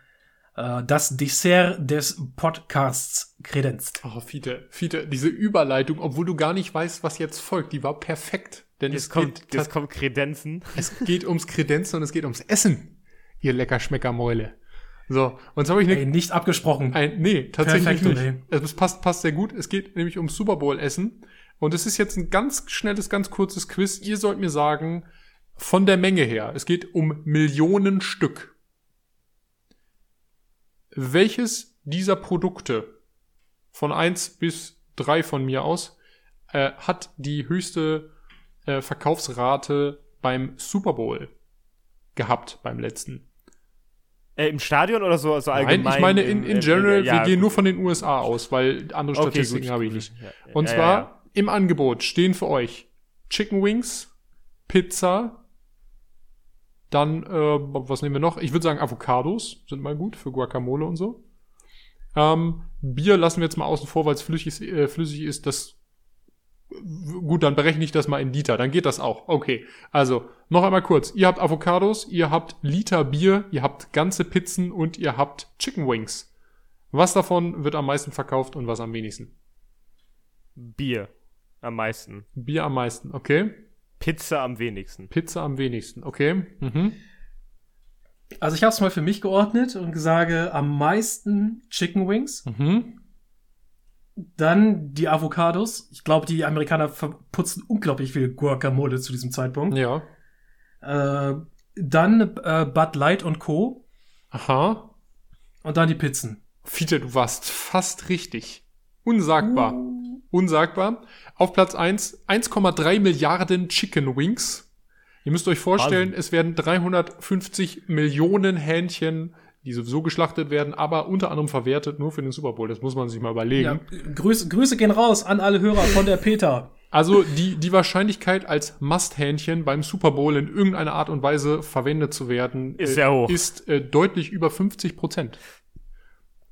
äh, das Dessert des Podcasts kredenzt. Oh, Fiete, Fiete, diese Überleitung, obwohl du gar nicht weißt, was jetzt folgt, die war perfekt. Denn Jetzt es kommt, geht, jetzt kommt Kredenzen. es geht ums Kredenzen und es geht ums Essen, ihr Leckerschmeckermäule. So, und jetzt habe ich eine Ey, nicht abgesprochen. Ein, nee, tatsächlich Perfekto, nicht. ey. Also, Es passt, passt sehr gut. Es geht nämlich um Super Bowl Essen. Und es ist jetzt ein ganz schnelles, ganz kurzes Quiz. Ihr sollt mir sagen, von der Menge her, es geht um Millionen Stück. Welches dieser Produkte, von eins bis drei von mir aus, äh, hat die höchste äh, Verkaufsrate beim Super Bowl gehabt beim letzten? Äh, Im Stadion oder so? Also allgemein? Nein, ich meine in, in general, ja, wir gehen gut. nur von den USA aus, weil andere Okay, Statistiken habe ich nicht. Ja, Und ja, zwar im Angebot stehen für euch Chicken Wings, Pizza, dann, äh, was nehmen wir noch? Ich würde sagen Avocados sind mal gut für Guacamole und so. Ähm, Bier lassen wir jetzt mal außen vor, weil es flüssig, ist- äh, flüssig ist. Das gut, dann berechne ich das mal in Liter. Dann geht das auch. Okay. Also noch einmal kurz: Ihr habt Avocados, ihr habt Liter Bier, ihr habt ganze Pizzen und ihr habt Chicken Wings. Was davon wird am meisten verkauft und was am wenigsten? Bier am meisten. Bier am meisten. Okay. Pizza am wenigsten. Pizza am wenigsten. Okay. Mhm. Also ich habe es mal für mich geordnet und sage am meisten Chicken Wings, Mhm. Dann die Avocados. Ich glaube, die Amerikaner verputzen unglaublich viel Guacamole zu diesem Zeitpunkt. Ja. Äh, dann äh, Bud Light und Co. Aha. Und dann die Pizzen. Fiete, du warst fast richtig. Unsagbar. Unsagbar. Auf Platz 1 1,3 Milliarden Chicken Wings. Ihr müsst euch vorstellen, es werden 350 Millionen Hähnchen, die sowieso geschlachtet werden, aber unter anderem verwertet, nur für den Super Bowl. Das muss man sich mal überlegen. Ja, Grüße, Grüße gehen raus an alle Hörer von der Peter. Also die, die Wahrscheinlichkeit, als Masthähnchen beim Super Bowl in irgendeiner Art und Weise verwendet zu werden, Ist sehr hoch. ist äh, deutlich über 50 Prozent.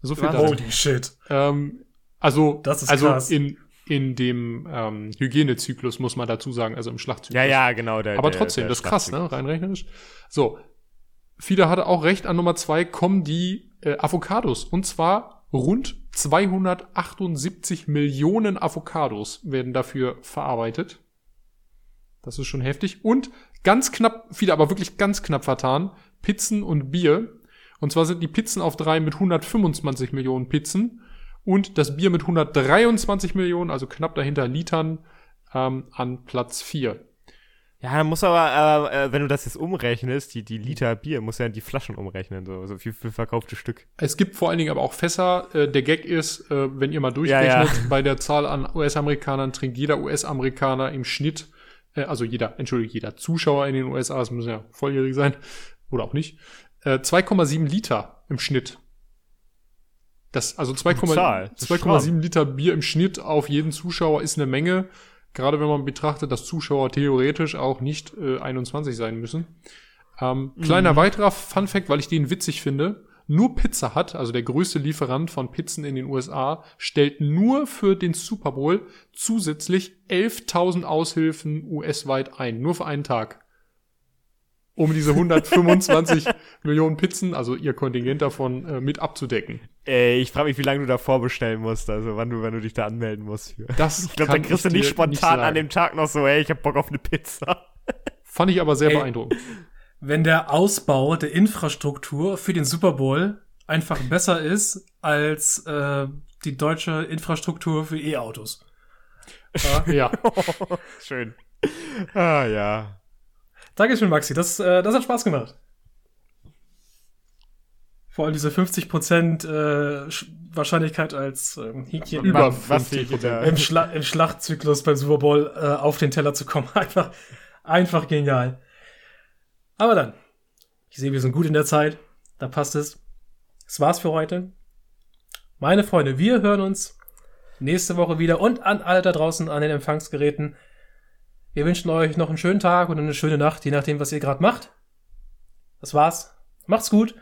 So viel Wahnsinn. dazu. Holy shit. Ähm, also, Das ist also krass. in, in dem ähm, Hygienezyklus muss man dazu sagen, also im Schlachtzyklus. Ja, ja, genau. Der, Aber der, trotzdem, der das ist krass, ne? Rein rechnerisch. So. Fieder hatte auch recht, an Nummer zwei kommen die äh, Avocados. Und zwar rund 278 Millionen Avocados werden dafür verarbeitet. Das ist schon heftig. Und ganz knapp, viele, aber wirklich ganz knapp vertan, Pizzen und Bier. Und zwar sind die Pizzen auf drei mit 125 Millionen Pizzen und das Bier mit 123 Millionen, also knapp dahinter Litern, ähm, an Platz vier. Ja, dann muss aber, äh, wenn du das jetzt umrechnest, die, die Liter Bier, muss ja die Flaschen umrechnen, so, so viel für verkaufte Stück. Es gibt vor allen Dingen aber auch Fässer. Äh, der Gag ist, äh, wenn ihr mal durchrechnet, Ja, bei der Zahl an US-Amerikanern trinkt jeder US-Amerikaner im Schnitt, äh, also jeder, entschuldige, jeder Zuschauer in den USA, es müssen ja volljährig sein, oder auch nicht, äh, 2,7 Liter im Schnitt. Das, also 2,7 Zahl. Das ist 2,7 Liter Bier im Schnitt auf jeden Zuschauer ist eine Menge. Gerade wenn man betrachtet, dass Zuschauer theoretisch auch nicht äh, 21 sein müssen. Ähm, kleiner weiterer Fun Fact, weil ich den witzig finde. Nur Pizza Hut, also der größte Lieferant von Pizzen in den USA, stellt nur für den Super Bowl zusätzlich 11.000 Aushilfen US-weit ein. Nur für einen Tag. Um diese 125 Millionen Pizzen, also ihr Kontingent davon, äh, mit abzudecken. Ey, ich frage mich, wie lange du da vorbestellen musst, also wann du, wenn du dich da anmelden musst. Für. Das Ich glaube, dann kriegst du ich nicht spontan an sagen. dem Tag noch so, ey, ich hab Bock auf eine Pizza. Fand ich aber sehr Ey. beeindruckend. Wenn der Ausbau der Infrastruktur für den Super Bowl einfach besser ist als äh, die deutsche Infrastruktur für E-Autos. Ja. Ja. Schön. Ah, ja. Dankeschön, Maxi. Das, äh, das hat Spaß gemacht. Vor allem diese 50% äh, Sch- Wahrscheinlichkeit als ähm, Häkchen Über Was- was 50 hier wieder- im, Schla im Schlachtzyklus beim Super Bowl äh, auf den Teller zu kommen. Einfach, einfach genial. Aber dann, ich sehe, wir sind gut in der Zeit. Da passt es. Das war's für heute. Meine Freunde, wir hören uns nächste Woche wieder und an alle da draußen an den Empfangsgeräten. Wir wünschen euch noch einen schönen Tag und eine schöne Nacht, je nachdem, was ihr gerade macht. Das war's. Macht's gut.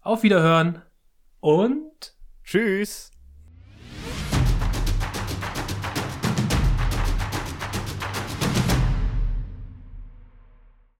Auf Wiederhören und Tschüss.